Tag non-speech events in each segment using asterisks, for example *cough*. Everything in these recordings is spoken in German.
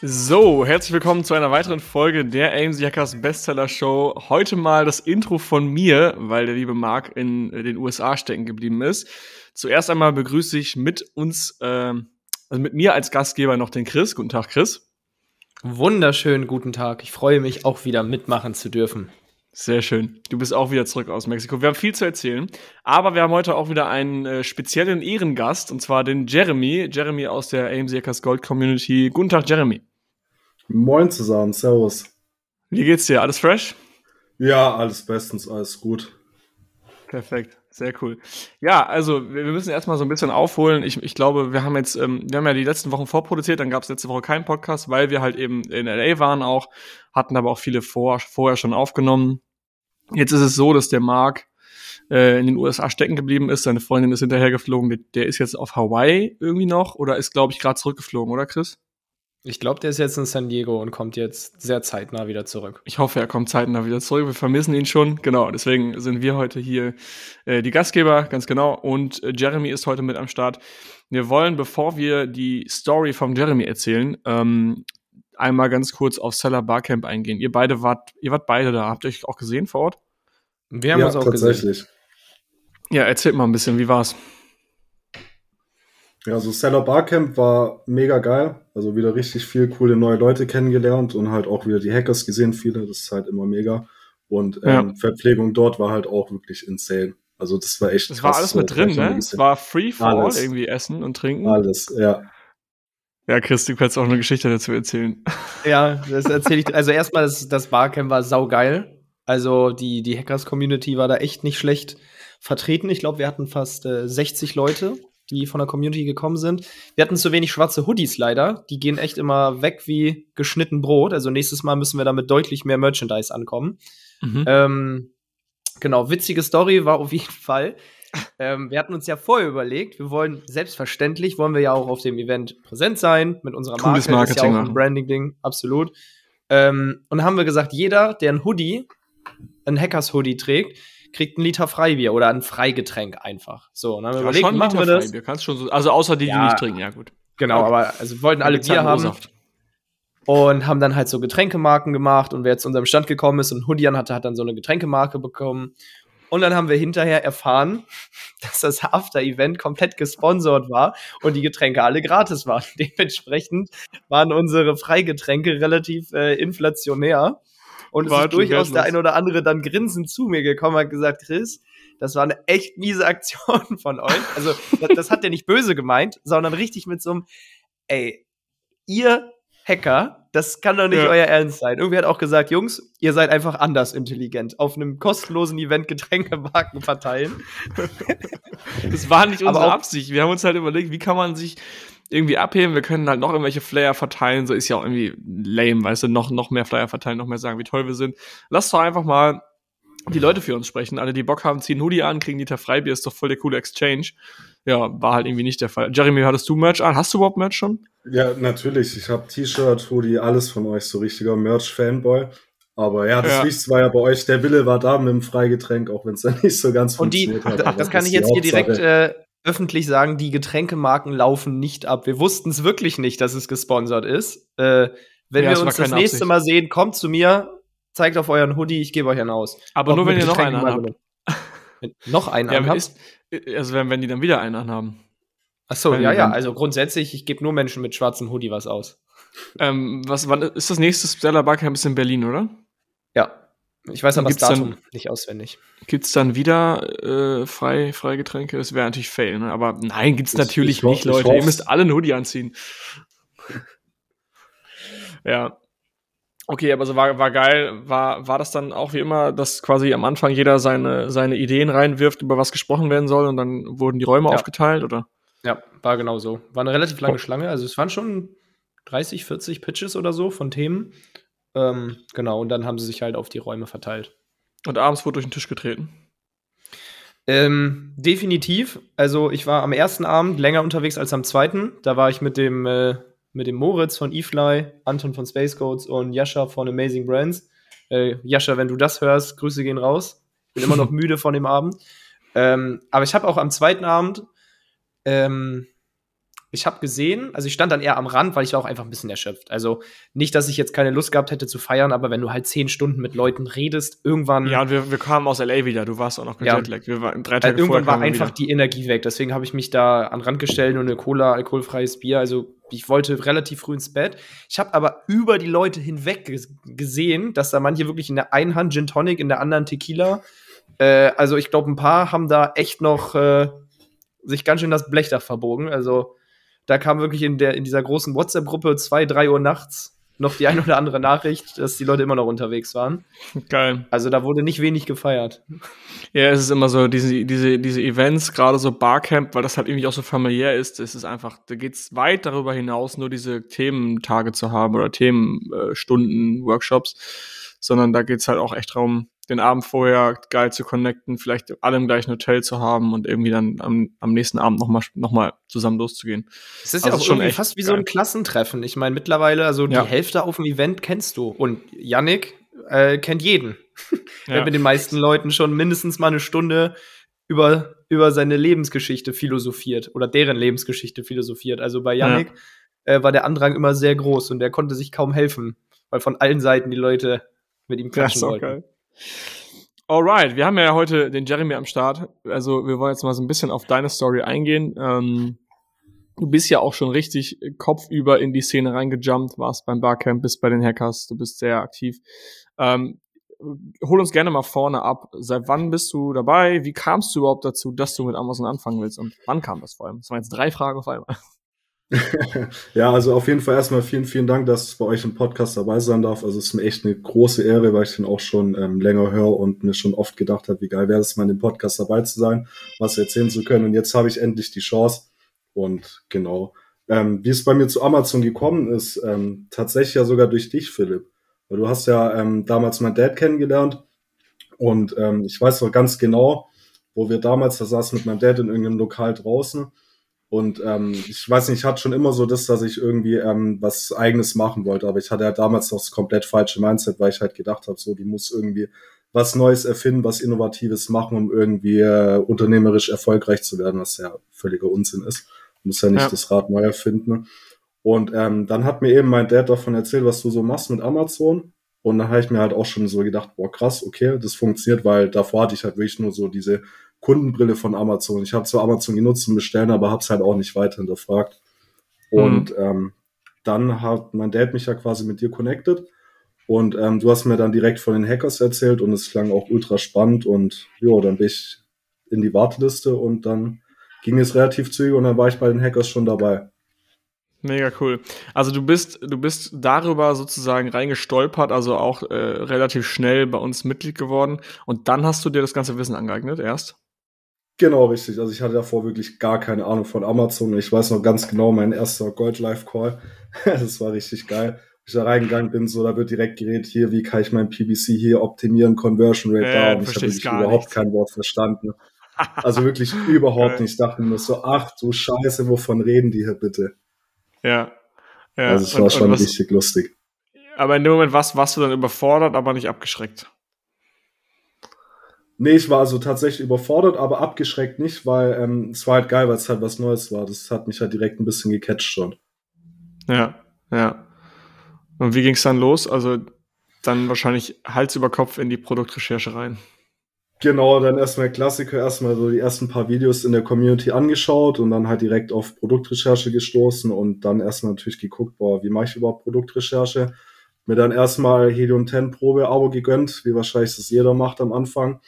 So, herzlich willkommen zu einer weiteren Folge der AMZ Hackers Bestseller Show. Heute mal das Intro von mir, weil der liebe Marc in den USA stecken geblieben ist. Zuerst einmal begrüße ich mit uns, äh, also mit mir als Gastgeber noch den Chris. Guten Tag, Chris. Wunderschönen guten Tag. Ich freue mich auch wieder mitmachen zu dürfen. Sehr schön. Du bist auch wieder zurück aus Mexiko. Wir haben viel zu erzählen, aber wir haben heute auch wieder einen äh, speziellen Ehrengast und zwar den Jeremy. Jeremy aus der AMC Hackers Gold Community. Guten Tag, Jeremy. Moin zusammen, Servus. Wie geht's dir? Alles fresh? Ja, alles bestens, alles gut. Perfekt. Sehr cool. Ja, also wir müssen erstmal so ein bisschen aufholen. Ich, ich glaube, wir haben jetzt, ähm, wir haben ja die letzten Wochen vorproduziert, dann gab es letzte Woche keinen Podcast, weil wir halt eben in LA waren auch, hatten aber auch viele vor, vorher schon aufgenommen. Jetzt ist es so, dass der Marc äh, in den USA stecken geblieben ist, seine Freundin ist hinterhergeflogen, der, der ist jetzt auf Hawaii irgendwie noch oder ist, glaube ich, gerade zurückgeflogen, oder Chris? Ich glaube, der ist jetzt in San Diego und kommt jetzt sehr zeitnah wieder zurück. Ich hoffe, er kommt zeitnah wieder zurück. Wir vermissen ihn schon. Genau, deswegen sind wir heute hier äh, die Gastgeber, ganz genau. Und äh, Jeremy ist heute mit am Start. Wir wollen, bevor wir die Story vom Jeremy erzählen, ähm, einmal ganz kurz auf Seller Barcamp eingehen. Ihr beide wart, ihr wart beide da. Habt ihr euch auch gesehen vor Ort? Wir haben ja, uns auch tatsächlich. gesehen. Ja, erzählt mal ein bisschen, wie war's? Ja, also Seller Barcamp war mega geil. Also wieder richtig viel coole neue Leute kennengelernt und halt auch wieder die Hackers gesehen, viele. Das ist halt immer mega. Und ähm, ja. Verpflegung dort war halt auch wirklich insane. Also das war echt. Das krass, war alles mit drin, ne? Es war free for all, irgendwie essen und trinken. Alles, ja. Ja, Chris, du kannst auch eine Geschichte dazu erzählen. Ja, das erzähle ich. Also erstmal, das, das Barcamp war saugeil. Also die, die Hackers-Community war da echt nicht schlecht vertreten. Ich glaube, wir hatten fast äh, 60 Leute die von der Community gekommen sind. Wir hatten zu wenig schwarze Hoodies leider. Die gehen echt immer weg wie geschnitten Brot. Also nächstes Mal müssen wir damit deutlich mehr Merchandise ankommen. Mhm. Ähm, genau, witzige Story war auf jeden Fall. Ähm, wir hatten uns ja vorher überlegt, wir wollen selbstverständlich, wollen wir ja auch auf dem Event präsent sein mit unserer Cooles Marke. Marketing das ist ja auch ein Branding-Ding, absolut. Ähm, und haben wir gesagt, jeder, der ein Hoodie, ein Hackers-Hoodie trägt, kriegt ein Liter Freibier oder ein Freigetränk einfach. So, und dann haben wir überlegt, schon machen wir das. Freibier, kannst schon so, also außer die, ja, die nicht trinken, ja gut. Genau, aber also wollten alle Bier haben. Und haben dann halt so Getränkemarken gemacht und wer jetzt zu unserem Stand gekommen ist und Hoodian hatte, hat dann so eine Getränkemarke bekommen. Und dann haben wir hinterher erfahren, *laughs* dass das After-Event komplett gesponsert war und die Getränke alle gratis waren. *laughs* Dementsprechend waren unsere Freigetränke relativ äh, inflationär. Und es ist durchaus der ein oder andere dann grinsend zu mir gekommen und hat gesagt, Chris, das war eine echt miese Aktion *laughs* von euch. Also, das, das hat er nicht böse gemeint, sondern richtig mit so einem, ey, ihr Hacker, das kann doch nicht ja. euer Ernst sein. Irgendwie hat auch gesagt, Jungs, ihr seid einfach anders intelligent. Auf einem kostenlosen Event Getränkemarken verteilen. *laughs* das war nicht unsere Absicht. Wir haben uns halt überlegt, wie kann man sich irgendwie abheben. Wir können halt noch irgendwelche Flyer verteilen. So ist ja auch irgendwie lame, weißt du, noch, noch mehr Flyer verteilen, noch mehr sagen, wie toll wir sind. Lass doch einfach mal die Leute für uns sprechen. Alle, die Bock haben, ziehen Hoodie an, kriegen Liter Freibier, ist doch voll der coole Exchange. Ja, war halt irgendwie nicht der Fall. Jeremy, hattest du Merch an? Hast du überhaupt Merch schon? Ja, natürlich. Ich habe T-Shirt, Hoodie, alles von euch, so richtiger Merch-Fanboy. Aber ja, das ja. Wichtigste war ja bei euch, der Wille war da mit dem Freigetränk, auch wenn es dann *laughs* nicht so ganz Und die, hat. das kann ich jetzt hier direkt äh, öffentlich sagen, die Getränkemarken laufen nicht ab. Wir wussten es wirklich nicht, dass es gesponsert ist. Äh, wenn ja, wir uns das nächste Absicht. Mal sehen, kommt zu mir, zeigt auf euren Hoodie, ich gebe euch einen aus. Aber Auch nur, wenn ihr noch einen habt. noch einen ja, anhabt? also wenn, wenn die dann wieder einen anhaben. Ach so, ja, ja, also grundsätzlich, ich gebe nur Menschen mit schwarzem Hoodie was aus. Ähm, was, wann ist das nächste Stellar Barcamp ist in Berlin, oder? Ja. Ich weiß aber das Datum dann, nicht auswendig. Gibt es dann wieder äh, frei, Freigetränke? Das wäre natürlich fail, ne? Aber nein, gibt es natürlich ich nicht, Leute. Ihr müsst alle einen Hoodie anziehen. *laughs* Ja. Okay, aber so war, war geil. War, war das dann auch wie immer, dass quasi am Anfang jeder seine, seine Ideen reinwirft, über was gesprochen werden soll und dann wurden die Räume ja. aufgeteilt, oder? Ja, war genau so. War eine relativ lange oh. Schlange. Also es waren schon 30, 40 Pitches oder so von Themen. Ähm, genau, und dann haben sie sich halt auf die Räume verteilt. Und abends wurde durch den Tisch getreten? Ähm, definitiv. Also ich war am ersten Abend länger unterwegs als am zweiten. Da war ich mit dem, äh, mit dem Moritz von eFly, Anton von Space Codes und Jascha von Amazing Brands. Äh, Jascha, wenn du das hörst, Grüße gehen raus. Bin immer noch *laughs* müde von dem Abend. Ähm, aber ich habe auch am zweiten Abend ähm, ich habe gesehen, also ich stand dann eher am Rand, weil ich war auch einfach ein bisschen erschöpft. Also nicht, dass ich jetzt keine Lust gehabt hätte zu feiern, aber wenn du halt zehn Stunden mit Leuten redest, irgendwann. Ja, und wir, wir kamen aus LA wieder, du warst auch noch ja. Jetlag. Wir waren drei Tage also irgendwann war einfach wieder. die Energie weg. Deswegen habe ich mich da an den Rand gestellt und eine Cola, alkoholfreies Bier. Also ich wollte relativ früh ins Bett. Ich habe aber über die Leute hinweg gesehen, dass da manche wirklich in der einen Hand Gin Tonic, in der anderen Tequila. Äh, also ich glaube, ein paar haben da echt noch äh, sich ganz schön das Blechdach verbogen. Also da kam wirklich in, der, in dieser großen WhatsApp-Gruppe zwei, drei Uhr nachts noch die ein oder andere Nachricht, dass die Leute immer noch unterwegs waren. Geil. Also da wurde nicht wenig gefeiert. Ja, es ist immer so, diese, diese, diese Events, gerade so Barcamp, weil das halt irgendwie auch so familiär ist, es ist einfach, da geht es weit darüber hinaus, nur diese Thementage zu haben oder Themenstunden, Workshops, sondern da geht es halt auch echt darum, den Abend vorher geil zu connecten, vielleicht alle im gleichen Hotel zu haben und irgendwie dann am, am nächsten Abend nochmal noch mal zusammen loszugehen. Es ist also ja auch schon fast wie geil. so ein Klassentreffen. Ich meine, mittlerweile, also ja. die Hälfte auf dem Event kennst du. Und Yannick äh, kennt jeden. *laughs* er ja. hat mit den meisten Leuten schon mindestens mal eine Stunde über, über seine Lebensgeschichte philosophiert oder deren Lebensgeschichte philosophiert. Also bei Yannick ja. äh, war der Andrang immer sehr groß und er konnte sich kaum helfen, weil von allen Seiten die Leute mit ihm quatschen wollten. Geil. Alright, wir haben ja heute den Jeremy am Start. Also wir wollen jetzt mal so ein bisschen auf deine Story eingehen. Ähm, du bist ja auch schon richtig kopfüber in die Szene reingejumpt, warst beim Barcamp, bist bei den Hackers, du bist sehr aktiv. Ähm, hol uns gerne mal vorne ab. Seit wann bist du dabei? Wie kamst du überhaupt dazu, dass du mit Amazon anfangen willst? Und wann kam das vor allem? Das waren jetzt drei Fragen auf einmal. *laughs* ja, also auf jeden Fall erstmal vielen, vielen Dank, dass ich bei euch im Podcast dabei sein darf. Also es ist mir echt eine große Ehre, weil ich den auch schon ähm, länger höre und mir schon oft gedacht habe, wie geil wäre es mal in dem Podcast dabei zu sein, was erzählen zu können. Und jetzt habe ich endlich die Chance. Und genau, ähm, wie es bei mir zu Amazon gekommen ist, ähm, tatsächlich ja sogar durch dich, Philipp. Weil du hast ja ähm, damals mein Dad kennengelernt und ähm, ich weiß noch ganz genau, wo wir damals, da saßen mit meinem Dad in irgendeinem Lokal draußen und ähm, ich weiß nicht, ich hatte schon immer so das, dass ich irgendwie ähm, was Eigenes machen wollte, aber ich hatte ja damals noch das komplett falsche Mindset, weil ich halt gedacht habe, so, die muss irgendwie was Neues erfinden, was Innovatives machen, um irgendwie äh, unternehmerisch erfolgreich zu werden, was ja völliger Unsinn ist. Muss ja nicht ja. das Rad neu erfinden. Und ähm, dann hat mir eben mein Dad davon erzählt, was du so machst mit Amazon. Und dann habe ich mir halt auch schon so gedacht, boah, krass, okay, das funktioniert, weil davor hatte ich halt wirklich nur so diese Kundenbrille von Amazon. Ich habe zwar Amazon genutzt zum Bestellen, aber habe es halt auch nicht weiter hinterfragt. Und mhm. ähm, dann hat mein Dad mich ja quasi mit dir connected. Und ähm, du hast mir dann direkt von den Hackers erzählt und es klang auch ultra spannend. Und ja, dann bin ich in die Warteliste und dann ging es relativ zügig und dann war ich bei den Hackers schon dabei. Mega cool. Also du bist, du bist darüber sozusagen reingestolpert, also auch äh, relativ schnell bei uns Mitglied geworden. Und dann hast du dir das ganze Wissen angeeignet, erst? Genau, richtig. Also ich hatte davor wirklich gar keine Ahnung von Amazon. Ich weiß noch ganz genau, mein erster Gold Life Call. *laughs* das war richtig geil. Ich da reingegangen bin, so, da wird direkt geredet, hier, wie kann ich mein PBC hier optimieren, Conversion Rate äh, da. Und ich habe wirklich überhaupt nichts. kein Wort verstanden. *laughs* Also wirklich überhaupt nicht. Ich dachte mir so, ach du Scheiße, wovon reden die hier bitte? Ja. ja. Also es war schon was, richtig lustig. Aber in dem Moment warst, warst du dann überfordert, aber nicht abgeschreckt. Nee, ich war also tatsächlich überfordert, aber abgeschreckt nicht, weil ähm, es war halt geil, weil es halt was Neues war. Das hat mich halt direkt ein bisschen gecatcht schon. Ja, ja. Und wie ging es dann los? Also dann wahrscheinlich Hals über Kopf in die Produktrecherche rein. Genau, dann erstmal Klassiker, erstmal so die ersten paar Videos in der Community angeschaut und dann halt direkt auf Produktrecherche gestoßen und dann erstmal natürlich geguckt, boah, wie mache ich überhaupt Produktrecherche? Mir dann erstmal Helium 10 Probe Abo gegönnt, wie wahrscheinlich das jeder macht am Anfang.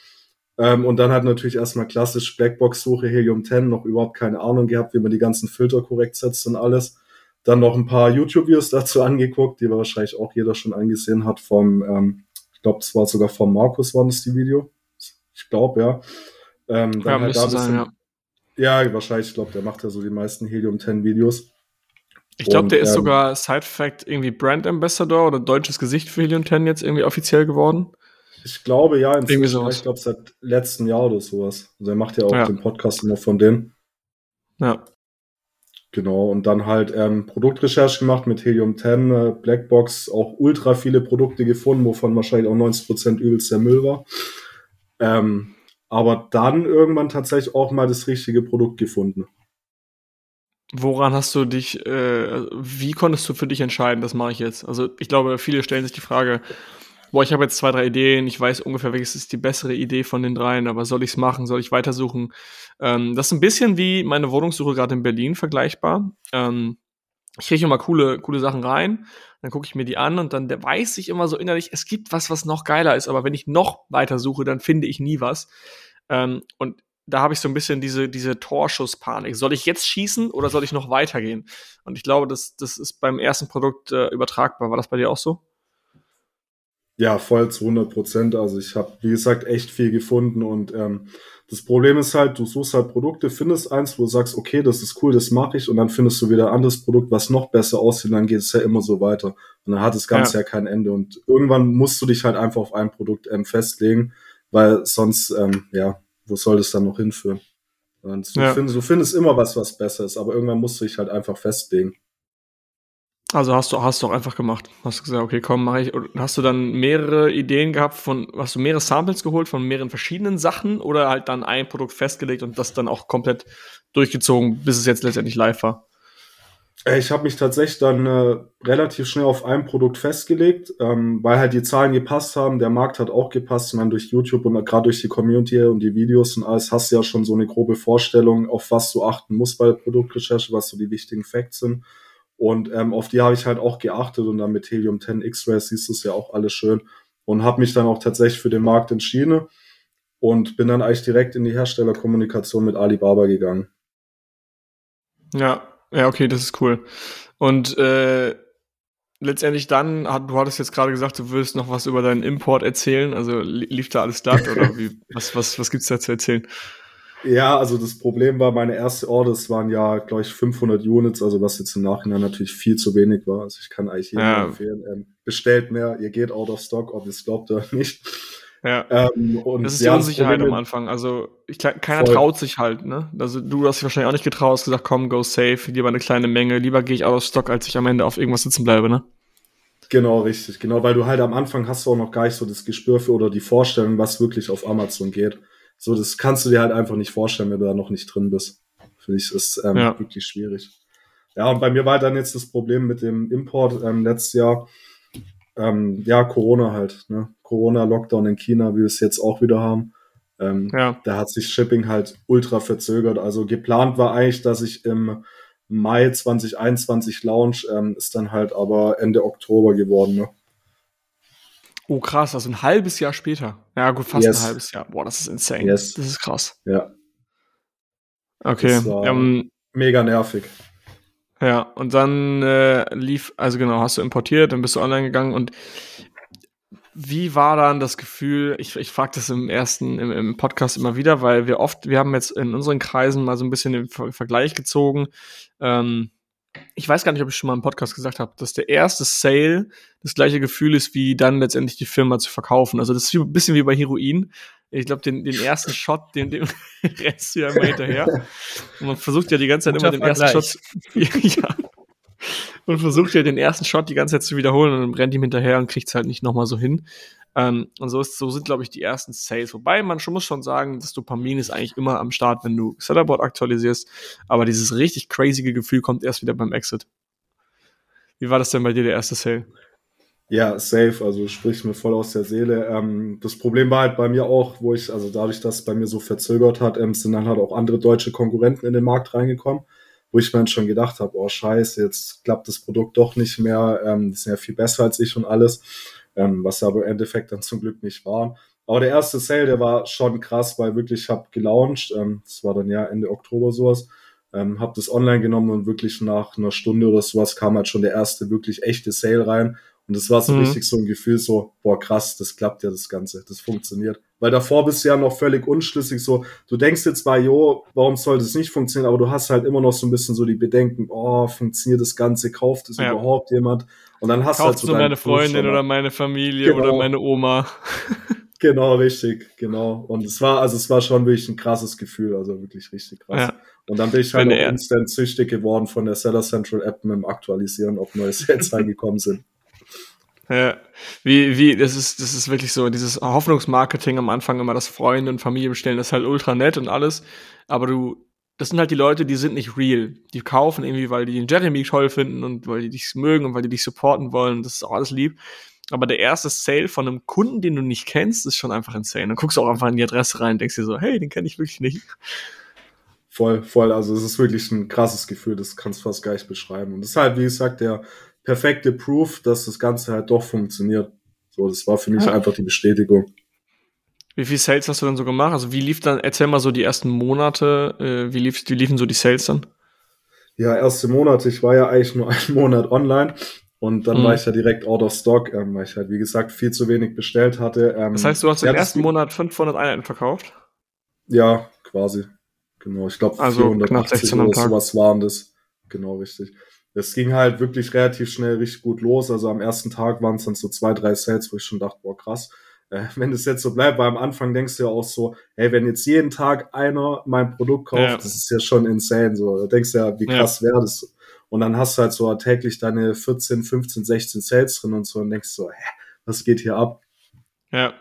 Ähm, und dann hat natürlich erstmal klassisch Blackbox-Suche, Helium 10, noch überhaupt keine Ahnung gehabt, wie man die ganzen Filter korrekt setzt und alles. dann noch ein paar YouTube-Videos dazu *laughs* angeguckt, die wahrscheinlich auch jeder schon angesehen hat vom, ähm, ich glaube, es war sogar vom Markus, war das die Video. Ich glaube, ja. Ähm, dann ja, halt da sein, ja. ja, wahrscheinlich, ich glaube, der macht ja so die meisten Helium-10-Videos. Ich glaube, der ist ähm, sogar Side Fact irgendwie Brand Ambassador oder deutsches Gesicht für Helium 10 jetzt irgendwie offiziell geworden. Ich glaube, ja, inzwischen, ich glaube, seit letztem Jahr oder sowas. Also er macht ja auch ja. den Podcast immer von denen. Ja. Genau, und dann halt ähm, Produktrecherche gemacht mit Helium 10, äh, Blackbox, auch ultra viele Produkte gefunden, wovon wahrscheinlich auch 90% übelst der Müll war. Ähm, aber dann irgendwann tatsächlich auch mal das richtige Produkt gefunden. Woran hast du dich, äh, wie konntest du für dich entscheiden, das mache ich jetzt? Also ich glaube, viele stellen sich die Frage, boah, ich habe jetzt zwei, drei Ideen, ich weiß ungefähr, welches ist die bessere Idee von den dreien, aber soll ich es machen, soll ich weitersuchen? Ähm, das ist ein bisschen wie meine Wohnungssuche gerade in Berlin vergleichbar. Ähm, ich kriege immer coole, coole Sachen rein, dann gucke ich mir die an und dann weiß ich immer so innerlich, es gibt was, was noch geiler ist, aber wenn ich noch weiter suche, dann finde ich nie was. Ähm, und da habe ich so ein bisschen diese, diese Torschusspanik. Soll ich jetzt schießen oder soll ich noch weitergehen? Und ich glaube, das, das ist beim ersten Produkt äh, übertragbar. War das bei dir auch so? Ja, voll zu 100 Prozent. Also ich habe, wie gesagt, echt viel gefunden und ähm, das Problem ist halt, du suchst halt Produkte, findest eins, wo du sagst, okay, das ist cool, das mache ich und dann findest du wieder ein anderes Produkt, was noch besser aussieht und dann geht es ja immer so weiter. Und dann hat das Ganze ja, ja kein Ende und irgendwann musst du dich halt einfach auf ein Produkt ähm, festlegen, weil sonst, ähm, ja, wo soll das dann noch hinführen? Und du, ja. findest, du findest immer was, was besser ist, aber irgendwann musst du dich halt einfach festlegen. Also hast du hast du auch einfach gemacht. Hast du gesagt, okay, komm, mache ich. Hast du dann mehrere Ideen gehabt von, hast du mehrere Samples geholt von mehreren verschiedenen Sachen oder halt dann ein Produkt festgelegt und das dann auch komplett durchgezogen, bis es jetzt letztendlich live war? Äh, ich habe mich tatsächlich dann äh, relativ schnell auf ein Produkt festgelegt, ähm, weil halt die Zahlen gepasst haben, der Markt hat auch gepasst. Ich meine, durch YouTube und gerade durch die Community und die Videos und alles hast du ja schon so eine grobe Vorstellung, auf was du achten musst bei der Produktrecherche, was so die wichtigen Facts sind. Und ähm, auf die habe ich halt auch geachtet und dann mit Helium 10 X-Ray siehst du es ja auch alles schön und habe mich dann auch tatsächlich für den Markt entschieden und bin dann eigentlich direkt in die Herstellerkommunikation mit Alibaba gegangen. Ja, ja, okay, das ist cool. Und äh, letztendlich dann, du hattest jetzt gerade gesagt, du würdest noch was über deinen Import erzählen. Also lief da alles glatt oder *laughs* wie, was, was, was gibt's da zu erzählen? Ja, also das Problem war, meine erste Orders waren ja, glaube ich, 500 Units, also was jetzt im Nachhinein natürlich viel zu wenig war. Also ich kann eigentlich jedem ja. empfehlen, ähm, bestellt mehr, ihr geht out of stock, ob ihr es glaubt oder nicht. Ja. Ähm, und das ist die ja, Unsicherheit am Anfang. Also ich, keiner voll. traut sich halt, ne? Also du hast dich wahrscheinlich auch nicht getraut, hast gesagt, komm, go safe, lieber eine kleine Menge, lieber gehe ich out of stock, als ich am Ende auf irgendwas sitzen bleibe, ne? Genau, richtig, genau, weil du halt am Anfang hast du auch noch gar nicht so das Gespür für oder die Vorstellung, was wirklich auf Amazon geht. So, das kannst du dir halt einfach nicht vorstellen, wenn du da noch nicht drin bist. Finde ich, ist ähm, ja. wirklich schwierig. Ja, und bei mir war dann jetzt das Problem mit dem Import ähm, letztes Jahr, ähm, ja, Corona halt, ne? Corona-Lockdown in China, wie wir es jetzt auch wieder haben. Ähm, ja. Da hat sich Shipping halt ultra verzögert. Also geplant war eigentlich, dass ich im Mai 2021 launch, ähm, ist dann halt aber Ende Oktober geworden. Ne? Oh, krass, also ein halbes Jahr später. Ja, gut, fast yes. ein halbes Jahr. Boah, das ist insane. Yes. Das ist krass. Ja. Okay. Ähm, mega nervig. Ja, und dann äh, lief, also genau, hast du importiert, dann bist du online gegangen und wie war dann das Gefühl, ich, ich frage das im ersten, im, im, Podcast immer wieder, weil wir oft, wir haben jetzt in unseren Kreisen mal so ein bisschen den Vergleich gezogen. Ähm, ich weiß gar nicht, ob ich schon mal im Podcast gesagt habe, dass der erste Sale das gleiche Gefühl ist, wie dann letztendlich die Firma zu verkaufen. Also das ist ein bisschen wie bei Heroin. Ich glaube, den, den ersten Shot, den, den *laughs* rennst du ja immer hinterher. *laughs* Und man versucht ja die ganze Zeit Guter immer den Vergleich. ersten Shot. *laughs* ja. Und versucht ja den ersten Shot die ganze Zeit zu wiederholen und dann rennt ihm hinterher und kriegt es halt nicht nochmal so hin. Ähm, und so, ist, so sind, glaube ich, die ersten Sales. Wobei man schon muss schon sagen, das Dopamin ist eigentlich immer am Start, wenn du Sellerboard aktualisierst. Aber dieses richtig crazy Gefühl kommt erst wieder beim Exit. Wie war das denn bei dir, der erste Sale? Ja, safe, also spricht mir voll aus der Seele. Ähm, das Problem war halt bei mir auch, wo ich, also dadurch, dass es bei mir so verzögert hat, ähm, sind dann halt auch andere deutsche Konkurrenten in den Markt reingekommen, wo ich mir schon gedacht habe, oh scheiße, jetzt klappt das Produkt doch nicht mehr, ähm, die sind ja viel besser als ich und alles ähm, was aber im Endeffekt dann zum Glück nicht war. Aber der erste Sale, der war schon krass, weil wirklich, ich habe gelauncht, ähm, das war dann ja Ende Oktober sowas, Ähm, habe das online genommen und wirklich nach einer Stunde oder sowas kam halt schon der erste wirklich echte Sale rein. Und das war so mhm. richtig so ein Gefühl, so, boah, krass, das klappt ja das Ganze, das funktioniert. Weil davor bist du ja noch völlig unschlüssig, so, du denkst jetzt zwar, jo, warum soll das nicht funktionieren, aber du hast halt immer noch so ein bisschen so die Bedenken, oh, funktioniert das Ganze, kauft es ja. überhaupt jemand? Und dann hast du halt so meine Freundin oder meine Familie genau. oder meine Oma. *laughs* genau, richtig, genau. Und es war, also es war schon wirklich ein krasses Gefühl, also wirklich richtig krass. Ja. Und dann bin ich halt auch instant süchtig geworden von der Seller Central App mit dem Aktualisieren, ob neue Sales *laughs* reingekommen sind. Ja, wie, wie, das ist, das ist wirklich so, dieses Hoffnungsmarketing am Anfang immer das Freunde und Familie bestellen, das ist halt ultra nett und alles, aber du, das sind halt die Leute, die sind nicht real. Die kaufen irgendwie, weil die den Jeremy toll finden und weil die dich mögen und weil die dich supporten wollen, das ist auch alles lieb. Aber der erste Sale von einem Kunden, den du nicht kennst, ist schon einfach insane. Dann guckst du auch einfach in die Adresse rein und denkst dir so, hey, den kenne ich wirklich nicht. Voll, voll. Also es ist wirklich ein krasses Gefühl, das kannst du fast gar nicht beschreiben. Und halt, wie gesagt, der perfekte Proof, dass das Ganze halt doch funktioniert. So, das war für mich ja. einfach die Bestätigung. Wie viel Sales hast du dann so gemacht? Also wie lief dann, erzähl mal so die ersten Monate, äh, wie, lief, wie liefen so die Sales dann? Ja, erste Monate, ich war ja eigentlich nur *laughs* einen Monat online und dann mhm. war ich ja direkt out of stock, ähm, weil ich halt, wie gesagt, viel zu wenig bestellt hatte. Ähm, das heißt, du hast im ersten Monat 500 Einheiten verkauft? Ja, quasi. Genau, ich glaube also 480 oder sowas waren das. Genau, richtig es ging halt wirklich relativ schnell richtig gut los. Also am ersten Tag waren es dann so zwei, drei Sales, wo ich schon dachte, boah, krass. Äh, *laughs* wenn es jetzt so bleibt, weil am Anfang denkst du ja auch so, hey, wenn jetzt jeden Tag einer mein Produkt kauft, ja. das ist ja schon insane. So, da denkst du ja, wie krass ja. wäre das? Und dann hast du halt so täglich deine 14, 15, 16 Sales drin und so und denkst so, hä, was geht hier ab? Ja.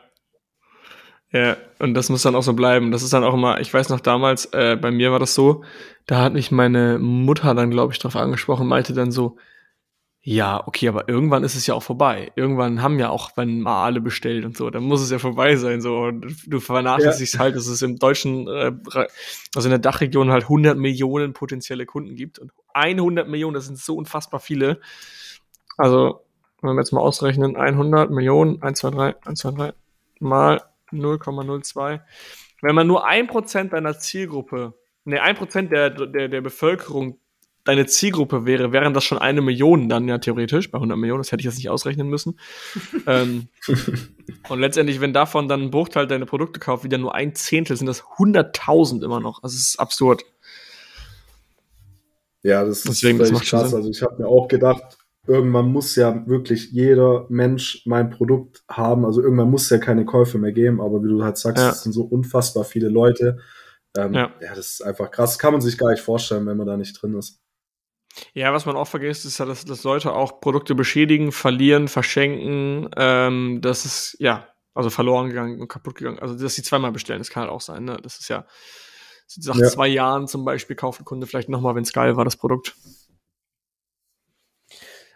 Ja, und das muss dann auch so bleiben. Das ist dann auch immer, ich weiß noch damals, äh, bei mir war das so, da hat mich meine Mutter dann, glaube ich, drauf angesprochen, meinte dann so, ja, okay, aber irgendwann ist es ja auch vorbei. Irgendwann haben ja auch, wenn mal alle bestellt und so, dann muss es ja vorbei sein. So, und du vernachlässigst ja. halt, dass es im deutschen, äh, also in der Dachregion halt 100 Millionen potenzielle Kunden gibt. Und 100 Millionen, das sind so unfassbar viele. Also, wenn wir jetzt mal ausrechnen, 100 Millionen, 1, 2, 3, 1, 2, 3, mal 0,02. Wenn man nur ein Prozent deiner Zielgruppe, ne, ein Prozent der, der, der Bevölkerung deine Zielgruppe wäre, wären das schon eine Million dann ja theoretisch, bei 100 Millionen, das hätte ich jetzt nicht ausrechnen müssen. *laughs* ähm, und letztendlich, wenn davon dann ein Bruchteil deine Produkte kauft, wieder nur ein Zehntel, sind das 100.000 immer noch. Also es ist absurd. Ja, das Deswegen, ist völlig krass. Also ich habe mir auch gedacht, irgendwann muss ja wirklich jeder Mensch mein Produkt haben. Also irgendwann muss ja keine Käufe mehr geben, aber wie du halt sagst, ja. es sind so unfassbar viele Leute. Ähm, ja. ja, das ist einfach krass. Kann man sich gar nicht vorstellen, wenn man da nicht drin ist. Ja, was man auch vergisst, ist ja, dass, dass Leute auch Produkte beschädigen, verlieren, verschenken. Ähm, das ist, ja, also verloren gegangen und kaputt gegangen. Also, dass sie zweimal bestellen, das kann halt auch sein. Ne? Das ist ja, nach ja. zwei Jahren zum Beispiel kauft ein Kunde vielleicht nochmal, wenn es geil war, das Produkt.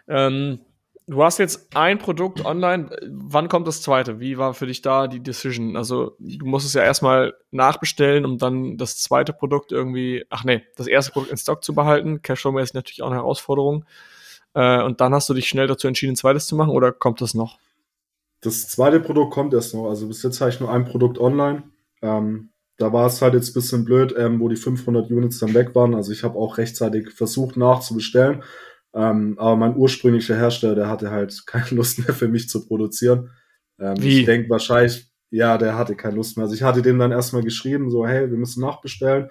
Ähm, du hast jetzt ein Produkt online. Wann kommt das zweite? Wie war für dich da die Decision? Also, du musst es ja erstmal nachbestellen, um dann das zweite Produkt irgendwie, ach nee, das erste Produkt in Stock zu behalten. Cashflow ist natürlich auch eine Herausforderung. Äh, und dann hast du dich schnell dazu entschieden, ein zweites zu machen oder kommt das noch? Das zweite Produkt kommt erst noch. Also bis jetzt habe ich nur ein Produkt online. Ähm, da war es halt jetzt ein bisschen blöd, ähm, wo die 500 Units dann weg waren. Also ich habe auch rechtzeitig versucht nachzubestellen ähm, aber mein ursprünglicher Hersteller, der hatte halt keine Lust mehr für mich zu produzieren. Ähm, Wie? Ich denke wahrscheinlich, ja, der hatte keine Lust mehr. Also ich hatte dem dann erstmal geschrieben, so, hey, wir müssen nachbestellen.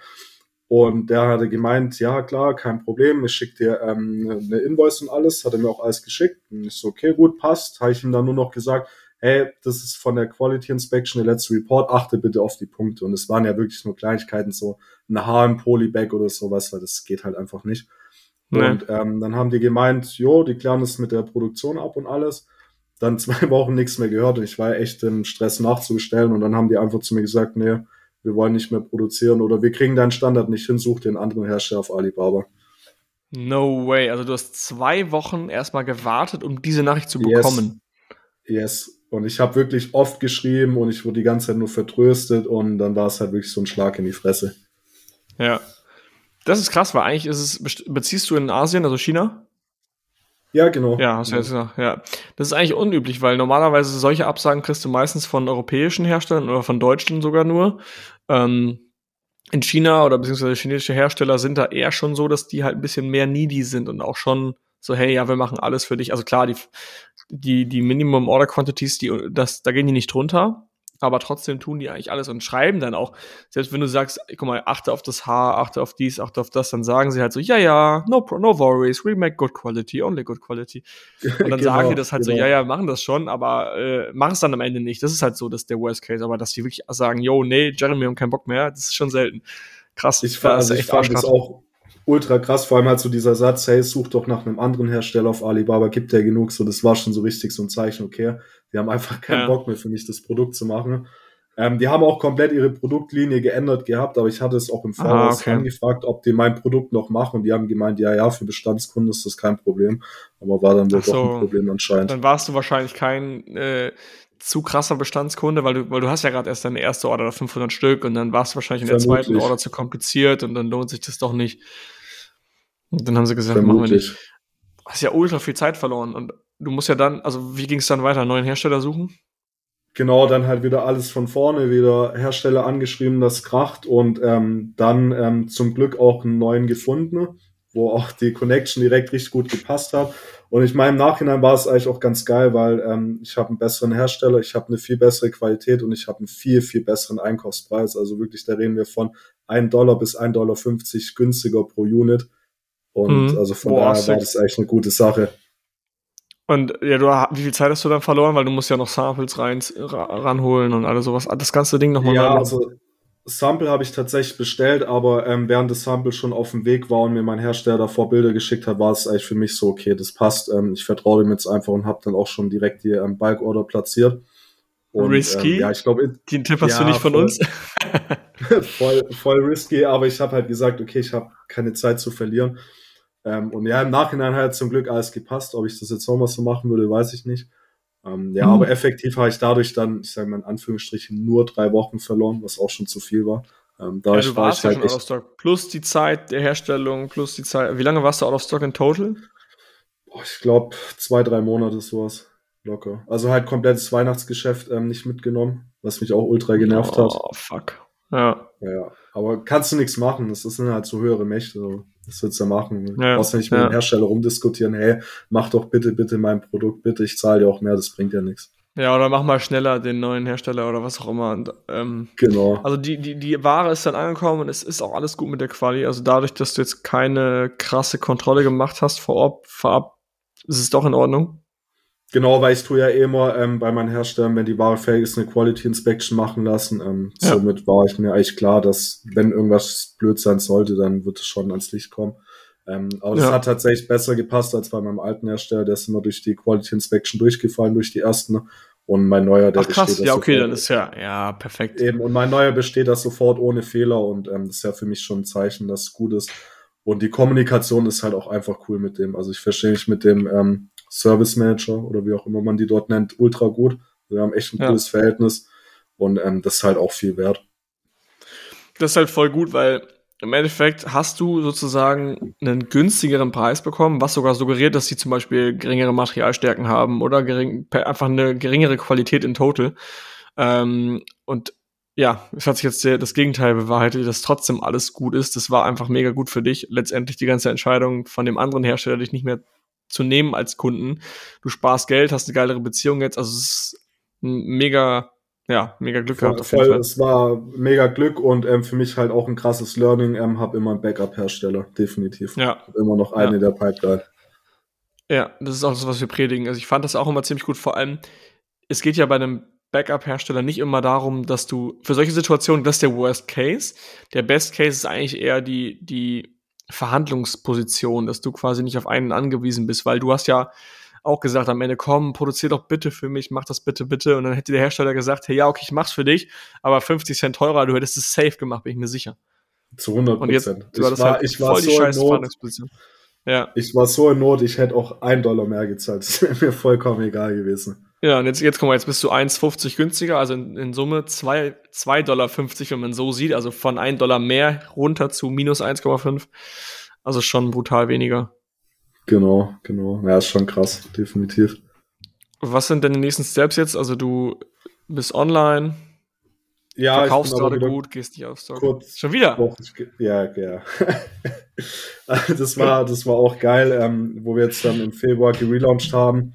Und der hatte gemeint, ja, klar, kein Problem, ich schicke dir ähm, eine Invoice und alles, hat er mir auch alles geschickt. Und ich so, okay, gut, passt. Habe ich ihm dann nur noch gesagt, hey, das ist von der Quality Inspection, der letzte Report, achte bitte auf die Punkte. Und es waren ja wirklich nur Kleinigkeiten, so ein Haar im Polybag oder sowas, weil das geht halt einfach nicht. Nee. Und ähm, dann haben die gemeint, jo, die klären es mit der Produktion ab und alles. Dann *laughs* zwei Wochen nichts mehr gehört und ich war echt im Stress nachzubestellen und dann haben die einfach zu mir gesagt, nee, wir wollen nicht mehr produzieren oder wir kriegen deinen Standard nicht hin, such den anderen Hersteller auf Alibaba. No way. Also du hast zwei Wochen erstmal gewartet, um diese Nachricht zu bekommen. Yes. yes. Und ich habe wirklich oft geschrieben und ich wurde die ganze Zeit nur vertröstet und dann war es halt wirklich so ein Schlag in die Fresse. Ja. Das ist krass, weil eigentlich ist es, beziehst du in Asien, also China? Ja, genau. Ja, hast du jetzt gesagt, ja. Das ist eigentlich unüblich, weil normalerweise solche Absagen kriegst du meistens von europäischen Herstellern oder von Deutschen sogar nur. Ähm, in China oder beziehungsweise chinesische Hersteller sind da eher schon so, dass die halt ein bisschen mehr needy sind und auch schon so, hey, ja, wir machen alles für dich. Also klar, die, die, die Minimum Order Quantities, die, das, da gehen die nicht drunter aber trotzdem tun die eigentlich alles und schreiben dann auch, selbst wenn du sagst, guck mal, achte auf das Haar, achte auf dies, achte auf das, dann sagen sie halt so, ja, ja, no, no worries, we make good quality, only good quality. Und dann *laughs* genau, sagen die das halt genau. so, ja, ja, machen das schon, aber äh, machen es dann am Ende nicht. Das ist halt so, das der Worst Case, aber dass die wirklich sagen, yo, nee, Jeremy, wir haben keinen Bock mehr, das ist schon selten. Krass. Ich fand, also ich fand das auch ultra krass, vor allem halt so dieser Satz, hey, such doch nach einem anderen Hersteller auf Alibaba, gibt der genug, so, das war schon so richtig so ein Zeichen, okay, die haben einfach keinen ja. Bock mehr für mich, das Produkt zu machen. Ähm, die haben auch komplett ihre Produktlinie geändert gehabt, aber ich hatte es auch im Voraus ah, okay. angefragt, ob die mein Produkt noch machen und die haben gemeint, ja, ja, für Bestandskunden ist das kein Problem, aber war dann wohl so, doch ein Problem anscheinend. Dann warst du wahrscheinlich kein äh, zu krasser Bestandskunde, weil du, weil du hast ja gerade erst deine erste Order 500 Stück und dann warst du wahrscheinlich in der Vermutlich. zweiten Order zu kompliziert und dann lohnt sich das doch nicht. Und dann haben sie gesagt, Vermutlich. machen wir nicht. Du hast ja ultra viel Zeit verloren und du musst ja dann, also wie ging es dann weiter? Einen neuen Hersteller suchen? Genau dann halt wieder alles von vorne, wieder Hersteller angeschrieben, das kracht und ähm, dann ähm, zum Glück auch einen neuen gefunden, wo auch die Connection direkt richtig gut gepasst hat. Und ich meine, im Nachhinein war es eigentlich auch ganz geil, weil ähm, ich habe einen besseren Hersteller, ich habe eine viel bessere Qualität und ich habe einen viel, viel besseren Einkaufspreis. Also wirklich, da reden wir von 1 Dollar bis 1,50 Dollar günstiger pro Unit. Und mhm. also von Boah, daher war das eigentlich eine gute Sache. Und ja, du, wie viel Zeit hast du dann verloren? Weil du musst ja noch Samples rein, ranholen und alles sowas. Das ganze Ding nochmal. Ja, also Sample habe ich tatsächlich bestellt, aber ähm, während das Sample schon auf dem Weg war und mir mein Hersteller davor Bilder geschickt hat, war es eigentlich für mich so, okay, das passt. Ähm, ich vertraue dem jetzt einfach und habe dann auch schon direkt die ähm, Bulk-Order platziert. Und, risky? Ähm, ja, ich glaube, den Tipp hast ja, du nicht von voll, uns. *laughs* voll, voll risky, aber ich habe halt gesagt, okay, ich habe keine Zeit zu verlieren. Ähm, und ja, im Nachhinein hat zum Glück alles gepasst. Ob ich das jetzt nochmal so machen würde, weiß ich nicht. Ähm, ja, mhm. aber effektiv habe ich dadurch dann, ich sage mal in Anführungsstrichen, nur drei Wochen verloren, was auch schon zu viel war. Ähm, ja, du warst ja halt schon out of stock. Plus die Zeit der Herstellung, plus die Zeit. Wie lange warst du out of stock in total? Boah, ich glaube, zwei, drei Monate sowas. Locker. Also halt komplettes Weihnachtsgeschäft ähm, nicht mitgenommen, was mich auch ultra genervt oh, hat. Oh, fuck. Ja. Ja, aber kannst du nichts machen. Das sind halt so höhere Mächte. So. Was willst du machen? Ja, du brauchst ja nicht mit ja. dem Hersteller rumdiskutieren, hey, mach doch bitte, bitte mein Produkt, bitte, ich zahle dir auch mehr, das bringt ja nichts. Ja, oder mach mal schneller den neuen Hersteller oder was auch immer. Und, ähm, genau. Also die, die, die Ware ist dann angekommen und es ist auch alles gut mit der Quali. Also dadurch, dass du jetzt keine krasse Kontrolle gemacht hast vor Ort, vorab, ist es doch in Ordnung. Genau, weil ich tue ja eh immer ähm, bei meinen Herstellern, wenn die Ware fähig ist, eine Quality Inspection machen lassen. Ähm, ja. Somit war ich mir eigentlich klar, dass wenn irgendwas blöd sein sollte, dann wird es schon ans Licht kommen. Ähm, aber das ja. hat tatsächlich besser gepasst als bei meinem alten Hersteller. Der ist immer durch die Quality Inspection durchgefallen, durch die ersten. Und mein neuer, der Ach, krass. besteht. Ja, okay, dann ist ja, ja, perfekt. Eben, und mein neuer besteht das sofort ohne Fehler und ähm, das ist ja für mich schon ein Zeichen, dass es gut ist. Und die Kommunikation ist halt auch einfach cool mit dem. Also ich verstehe mich mit dem ähm, Service Manager oder wie auch immer man die dort nennt, ultra gut. Wir haben echt ein ja. cooles Verhältnis und ähm, das ist halt auch viel wert. Das ist halt voll gut, weil im Endeffekt hast du sozusagen einen günstigeren Preis bekommen, was sogar suggeriert, dass sie zum Beispiel geringere Materialstärken haben oder gering, einfach eine geringere Qualität in Total. Ähm, und ja, es hat sich jetzt das Gegenteil bewahrheitet, dass trotzdem alles gut ist. Das war einfach mega gut für dich. Letztendlich die ganze Entscheidung von dem anderen Hersteller, dich nicht mehr zu nehmen als Kunden. Du sparst Geld, hast eine geilere Beziehung jetzt. Also es ist ein mega, ja, mega Glück voll, gehabt. voll, Es war mega Glück und ähm, für mich halt auch ein krasses Learning. Ähm, hab immer einen Backup-Hersteller, definitiv. Ja. Hab immer noch eine ja. der Pipeline. Ja, das ist auch das, was wir predigen. Also ich fand das auch immer ziemlich gut. Vor allem, es geht ja bei einem Backup-Hersteller nicht immer darum, dass du für solche Situationen, das ist der Worst Case. Der Best Case ist eigentlich eher die, die Verhandlungsposition, dass du quasi nicht auf einen angewiesen bist, weil du hast ja auch gesagt am Ende, komm, produzier doch bitte für mich, mach das bitte, bitte. Und dann hätte der Hersteller gesagt, hey, ja, okay, ich mach's für dich, aber 50 Cent teurer, du hättest es safe gemacht, bin ich mir sicher. Zu 100 Prozent. Ich, war, halt ich war so in Not. Ja. Ich war so in Not, ich hätte auch ein Dollar mehr gezahlt. Das wäre mir vollkommen egal gewesen. Ja, und jetzt, jetzt guck mal, jetzt bist du 1,50 günstiger, also in, in Summe 2,50 Dollar, wenn man so sieht, also von 1 Dollar mehr runter zu minus 1,5. Also schon brutal weniger. Genau, genau. Ja, ist schon krass, definitiv. Was sind denn die nächsten Steps jetzt? Also du bist online, Ja, Verkaufst gerade gut, gehst nicht aufs Kurz, Schon wieder? Ja, ja. *laughs* das, war, das war auch geil, ähm, wo wir jetzt dann im Februar gelauncht haben.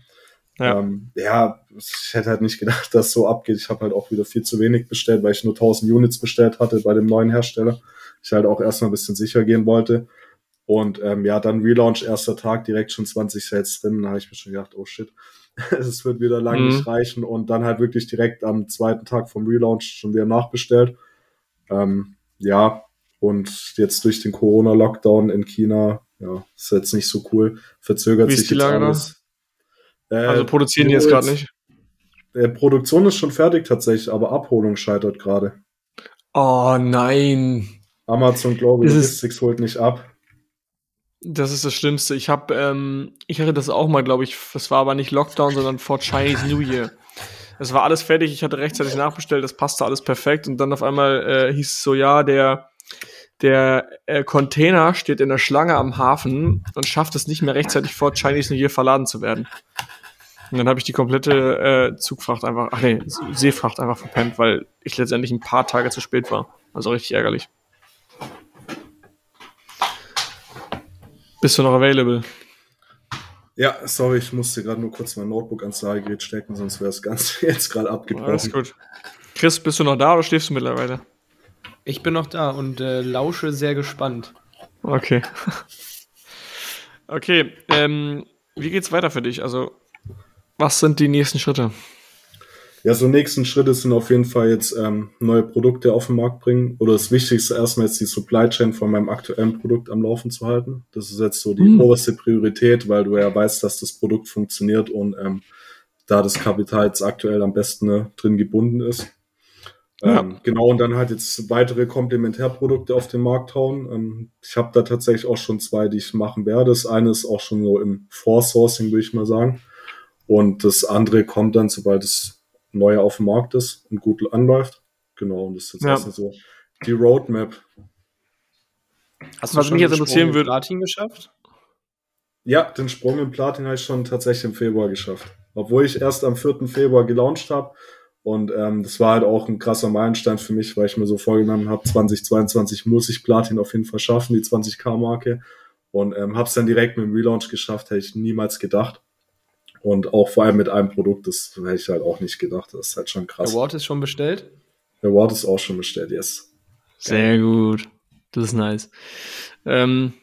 Ja. Ähm, ja, ich hätte halt nicht gedacht, *laughs* dass so abgeht. Ich habe halt auch wieder viel zu wenig bestellt, weil ich nur 1000 Units bestellt hatte bei dem neuen Hersteller. Ich halt auch erstmal ein bisschen sicher gehen wollte. Und ähm, ja, dann Relaunch, erster Tag, direkt schon 20 Sets drin. Da habe ich mir schon gedacht, oh shit, *laughs* es wird wieder lang mhm. nicht reichen. Und dann halt wirklich direkt am zweiten Tag vom Relaunch schon wieder nachbestellt. Ähm, ja, und jetzt durch den Corona-Lockdown in China, ja, ist jetzt nicht so cool. Verzögert Wie sich jetzt alles. Äh, also produzieren die jetzt gerade nicht? Äh, Produktion ist schon fertig tatsächlich, aber Abholung scheitert gerade. Oh nein. Amazon Global Logistics holt nicht ab. Das ist das Schlimmste. Ich habe, ähm, ich hatte das auch mal, glaube ich. Das war aber nicht Lockdown, sondern vor Chinese New Year. Es war alles fertig. Ich hatte rechtzeitig nachbestellt. Das passte alles perfekt. Und dann auf einmal äh, hieß es so, ja, der der äh, Container steht in der Schlange am Hafen und schafft es nicht mehr rechtzeitig vor Chinese New Year verladen zu werden. Und dann habe ich die komplette äh, Zugfracht einfach, ach nee, Seefracht einfach verpennt, weil ich letztendlich ein paar Tage zu spät war. Also richtig ärgerlich. Bist du noch available? Ja, sorry, ich musste gerade nur kurz mein Notebook ans Ladegerät stecken, sonst wäre das Ganze *laughs* jetzt gerade abgebrochen. Alles gut. Chris, bist du noch da oder schläfst du mittlerweile? Ich bin noch da und äh, lausche sehr gespannt. Okay. *laughs* okay, ähm, wie geht's weiter für dich? Also, was sind die nächsten Schritte? Ja, so nächsten Schritte sind auf jeden Fall jetzt ähm, neue Produkte auf den Markt bringen. Oder das Wichtigste erstmal jetzt die Supply Chain von meinem aktuellen Produkt am Laufen zu halten. Das ist jetzt so die mhm. oberste Priorität, weil du ja weißt, dass das Produkt funktioniert und ähm, da das Kapital jetzt aktuell am besten ne, drin gebunden ist. Ja. Ähm, genau, und dann halt jetzt weitere Komplementärprodukte auf den Markt hauen. Ähm, ich habe da tatsächlich auch schon zwei, die ich machen werde. Das eine ist auch schon so im Vorsourcing, würde ich mal sagen. Und das andere kommt dann, sobald es neu auf dem Markt ist und gut anläuft. Genau, und das ist jetzt ja. erstmal so die Roadmap. Hast du Was mich jetzt interessieren würde. Platin geschafft? Ja, den Sprung im Platin habe ich schon tatsächlich im Februar geschafft. Obwohl ich erst am 4. Februar gelauncht habe, und ähm, das war halt auch ein krasser Meilenstein für mich, weil ich mir so vorgenommen habe, 2022 muss ich Platin auf jeden Fall schaffen, die 20k-Marke. Und ähm, habe es dann direkt mit dem Relaunch geschafft, hätte ich niemals gedacht. Und auch vor allem mit einem Produkt, das hätte ich halt auch nicht gedacht. Das ist halt schon krass. Der Award ist schon bestellt? Der Award ist auch schon bestellt, yes. Sehr gut. Das ist nice. Ähm,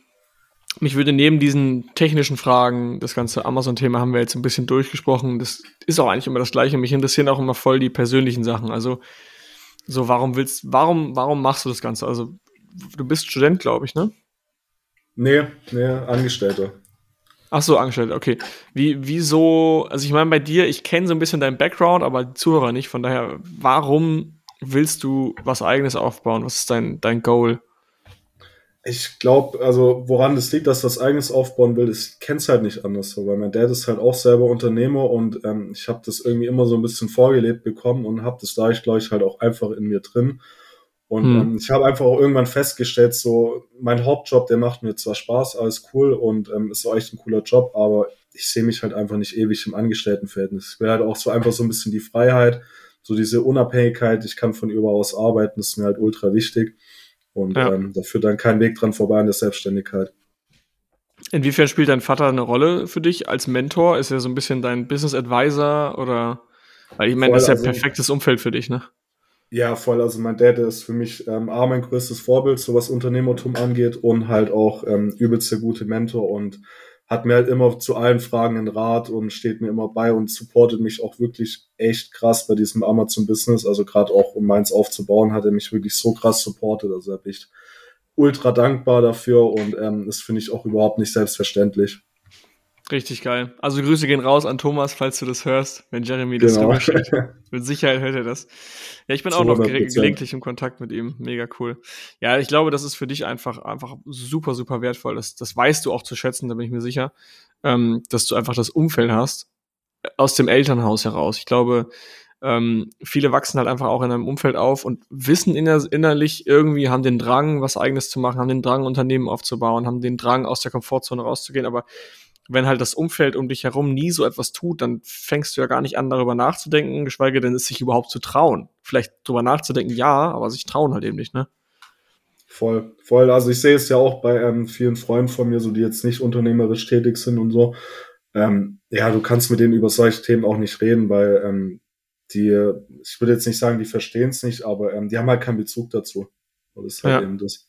mich würde neben diesen technischen Fragen, das ganze Amazon-Thema haben wir jetzt ein bisschen durchgesprochen. Das ist auch eigentlich immer das Gleiche. Mich interessieren auch immer voll die persönlichen Sachen. Also, so, warum willst, warum, warum machst du das Ganze? Also, du bist Student, glaube ich, ne? Nee, nee, Angestellter. Ach so, Angestellter, okay. Wie, wieso, also ich meine, bei dir, ich kenne so ein bisschen deinen Background, aber die Zuhörer nicht. Von daher, warum willst du was Eigenes aufbauen? Was ist dein, dein Goal? ich glaube, also woran das liegt, dass das eigenes aufbauen will, ich kenne es halt nicht anders so, weil mein Dad ist halt auch selber Unternehmer und ähm, ich habe das irgendwie immer so ein bisschen vorgelebt bekommen und habe das da glaube ich halt auch einfach in mir drin. Und hm. ähm, ich habe einfach auch irgendwann festgestellt, so mein Hauptjob, der macht mir zwar Spaß, alles cool und ähm, ist auch echt ein cooler Job, aber ich sehe mich halt einfach nicht ewig im Angestelltenverhältnis. Ich will halt auch so einfach so ein bisschen die Freiheit, so diese Unabhängigkeit, ich kann von überall aus arbeiten, ist mir halt ultra wichtig. Und ja. ähm, da führt dann kein Weg dran vorbei an der Selbstständigkeit. Inwiefern spielt dein Vater eine Rolle für dich als Mentor? Ist er so ein bisschen dein Business Advisor oder? Weil ich meine, das ist ja also, perfektes Umfeld für dich, ne? Ja, voll. Also mein Dad ist für mich ähm, A, mein größtes Vorbild, so was Unternehmertum angeht und halt auch ähm, übelst der gute Mentor und hat mir halt immer zu allen Fragen einen Rat und steht mir immer bei und supportet mich auch wirklich echt krass bei diesem Amazon-Business. Also gerade auch, um meins aufzubauen, hat er mich wirklich so krass supportet. Also da bin ich ultra dankbar dafür und ähm, das finde ich auch überhaupt nicht selbstverständlich. Richtig geil. Also Grüße gehen raus an Thomas, falls du das hörst, wenn Jeremy das genau. drüber steht. *laughs* Mit Sicherheit hört er das. Ja, ich bin auch noch gelegentlich im Kontakt mit ihm. Mega cool. Ja, ich glaube, das ist für dich einfach, einfach super, super wertvoll. Das, das weißt du auch zu schätzen, da bin ich mir sicher, ähm, dass du einfach das Umfeld hast äh, aus dem Elternhaus heraus. Ich glaube, ähm, viele wachsen halt einfach auch in einem Umfeld auf und wissen inner innerlich irgendwie, haben den Drang, was eigenes zu machen, haben den Drang, Unternehmen aufzubauen, haben den Drang, aus der Komfortzone rauszugehen, aber wenn halt das Umfeld um dich herum nie so etwas tut, dann fängst du ja gar nicht an, darüber nachzudenken, geschweige denn es sich überhaupt zu trauen. vielleicht drüber nachzudenken, ja, aber sich trauen halt eben nicht, ne? Voll, voll. Also ich sehe es ja auch bei ähm, vielen Freunden von mir, so die jetzt nicht unternehmerisch tätig sind und so. Ähm, ja, du kannst mit denen über solche Themen auch nicht reden, weil ähm, die, ich würde jetzt nicht sagen, die verstehen es nicht, aber ähm, die haben halt keinen Bezug dazu. Das ist halt ja. eben das.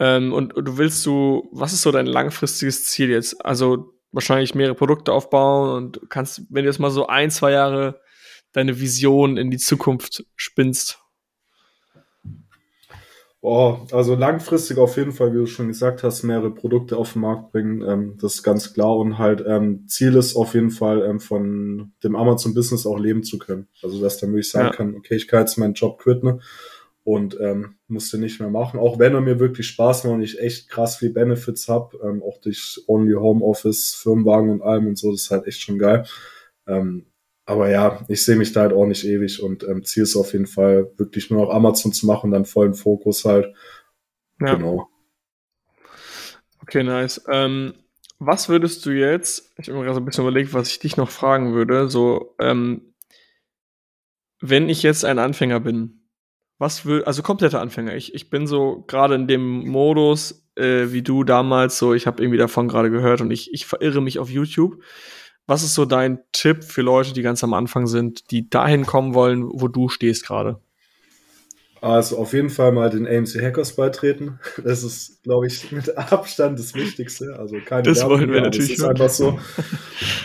Ähm, und, und du willst du, was ist so dein langfristiges Ziel jetzt? Also wahrscheinlich mehrere Produkte aufbauen und kannst, wenn du jetzt mal so ein, zwei Jahre deine Vision in die Zukunft spinnst? Oh, also langfristig auf jeden Fall, wie du schon gesagt hast, mehrere Produkte auf den Markt bringen, ähm, das ist ganz klar. Und halt ähm, Ziel ist auf jeden Fall ähm, von dem Amazon Business auch leben zu können. Also dass dann wirklich sagen ja. kann, okay, ich kann jetzt meinen Job quitten und ähm, musste nicht mehr machen. Auch wenn er mir wirklich Spaß macht und ich echt krass viel Benefits habe, ähm, auch durch Only Home Office, Firmenwagen und allem und so, das ist halt echt schon geil. Ähm, aber ja, ich sehe mich da halt auch nicht ewig und ähm, Ziel ist auf jeden Fall wirklich nur noch Amazon zu machen, dann vollen Fokus halt. Ja. Genau. Okay, nice. Ähm, was würdest du jetzt, ich habe mir gerade so ein bisschen überlegt, was ich dich noch fragen würde, so, ähm, wenn ich jetzt ein Anfänger bin, was will, also kompletter Anfänger, ich, ich bin so gerade in dem Modus, äh, wie du damals, so, ich habe irgendwie davon gerade gehört und ich, ich verirre mich auf YouTube. Was ist so dein Tipp für Leute, die ganz am Anfang sind, die dahin kommen wollen, wo du stehst gerade? Also auf jeden Fall mal den AMC Hackers beitreten. Das ist, glaube ich, mit Abstand das Wichtigste. Also keine Das Werbung wollen wir natürlich. Das ist einfach so.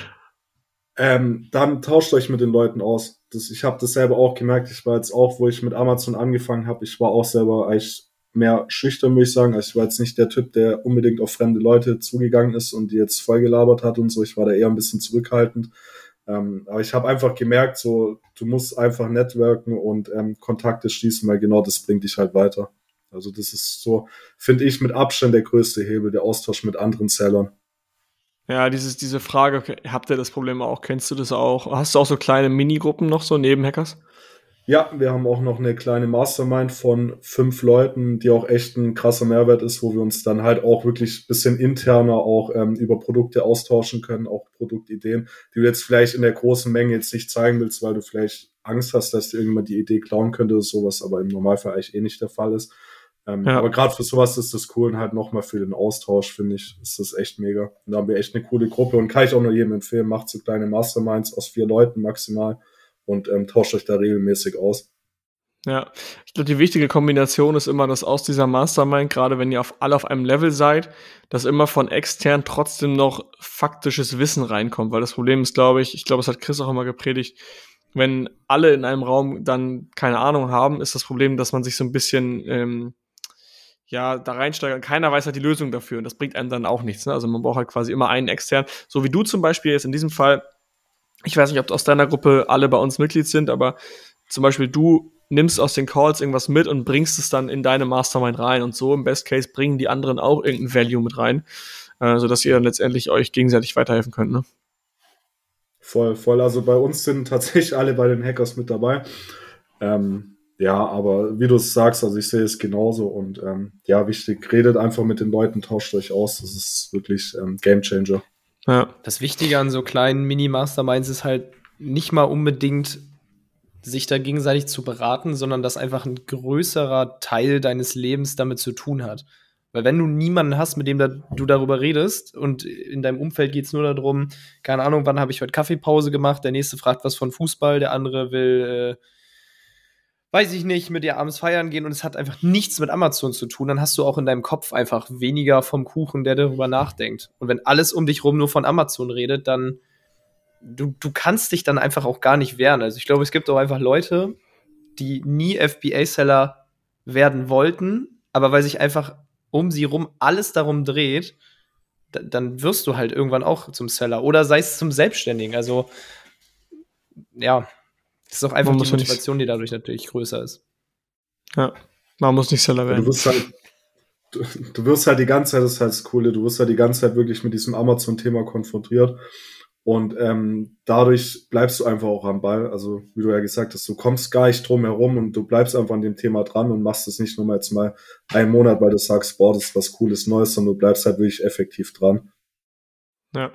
*laughs* ähm, dann tauscht euch mit den Leuten aus. Das, ich habe das selber auch gemerkt. Ich war jetzt auch, wo ich mit Amazon angefangen habe, ich war auch selber eigentlich mehr schüchtern, würde ich sagen. Also ich war jetzt nicht der Typ, der unbedingt auf fremde Leute zugegangen ist und die jetzt voll gelabert hat und so. Ich war da eher ein bisschen zurückhaltend. Ähm, aber ich habe einfach gemerkt, so, du musst einfach networken und ähm, Kontakte schließen, weil genau das bringt dich halt weiter. Also das ist so, finde ich, mit Abstand der größte Hebel, der Austausch mit anderen Sellern. Ja, dieses, diese Frage, habt ihr das Problem auch? Kennst du das auch? Hast du auch so kleine Minigruppen noch so neben Hackers? Ja, wir haben auch noch eine kleine Mastermind von fünf Leuten, die auch echt ein krasser Mehrwert ist, wo wir uns dann halt auch wirklich bisschen interner auch ähm, über Produkte austauschen können, auch Produktideen, die du jetzt vielleicht in der großen Menge jetzt nicht zeigen willst, weil du vielleicht Angst hast, dass dir irgendwann die Idee klauen könnte oder sowas, aber im Normalfall eigentlich eh nicht der Fall ist. Ähm, ja. Aber gerade für sowas ist das cool und halt nochmal für den Austausch, finde ich, ist das echt mega. Und da haben wir echt eine coole Gruppe und kann ich auch nur jedem empfehlen, macht so kleine Masterminds aus vier Leuten maximal und ähm, tauscht euch da regelmäßig aus. Ja, ich glaube, die wichtige Kombination ist immer, dass aus dieser Mastermind, gerade wenn ihr auf, alle auf einem Level seid, dass immer von extern trotzdem noch faktisches Wissen reinkommt. Weil das Problem ist, glaube ich, ich glaube, es hat Chris auch immer gepredigt, wenn alle in einem Raum dann keine Ahnung haben, ist das Problem, dass man sich so ein bisschen ähm, ja, da reinsteigert. Keiner weiß halt die Lösung dafür und das bringt einem dann auch nichts. Ne? Also man braucht halt quasi immer einen extern. So wie du zum Beispiel jetzt in diesem Fall ich weiß nicht, ob aus deiner Gruppe alle bei uns Mitglied sind, aber zum Beispiel du nimmst aus den Calls irgendwas mit und bringst es dann in deine Mastermind rein und so im Best Case bringen die anderen auch irgendein Value mit rein, äh, sodass ihr dann letztendlich euch gegenseitig weiterhelfen könnt, ne? Voll, voll. Also bei uns sind tatsächlich alle bei den Hackers mit dabei. Ähm, ja, aber wie du es sagst, also ich sehe es genauso und ähm, ja, wichtig, redet einfach mit den Leuten, tauscht euch aus. Das ist wirklich ähm, Game Changer. Ja. Das Wichtige an so kleinen Mini-Masterminds ist halt nicht mal unbedingt sich da gegenseitig zu beraten, sondern dass einfach ein größerer Teil deines Lebens damit zu tun hat. Weil wenn du niemanden hast, mit dem da, du darüber redest und in deinem Umfeld geht es nur darum, keine Ahnung, wann habe ich heute Kaffeepause gemacht, der nächste fragt was von Fußball, der andere will äh, weiß ich nicht, mit dir abends feiern gehen und es hat einfach nichts mit Amazon zu tun, dann hast du auch in deinem Kopf einfach weniger vom Kuchen, der darüber nachdenkt. Und wenn alles um dich rum nur von Amazon redet, dann du, du kannst dich dann einfach auch gar nicht wehren. Also ich glaube, es gibt auch einfach Leute, die nie FBA-Seller werden wollten, aber weil sich einfach um sie rum alles darum dreht, dann wirst du halt irgendwann auch zum Seller oder sei es zum Selbstständigen. Also ja, das ist auch einfach die Motivation, die dadurch natürlich größer ist. Ja, man muss nicht Seller werden. Du wirst halt, du, du wirst halt die ganze Zeit, das ist halt das Coole, du wirst halt die ganze Zeit wirklich mit diesem Amazon-Thema konfrontiert. Und ähm, dadurch bleibst du einfach auch am Ball. Also, wie du ja gesagt hast, du kommst gar nicht drum herum und du bleibst einfach an dem Thema dran und machst es nicht nur mal jetzt mal einen Monat, weil du sagst, boah, das ist was Cooles Neues, sondern du bleibst halt wirklich effektiv dran. Ja.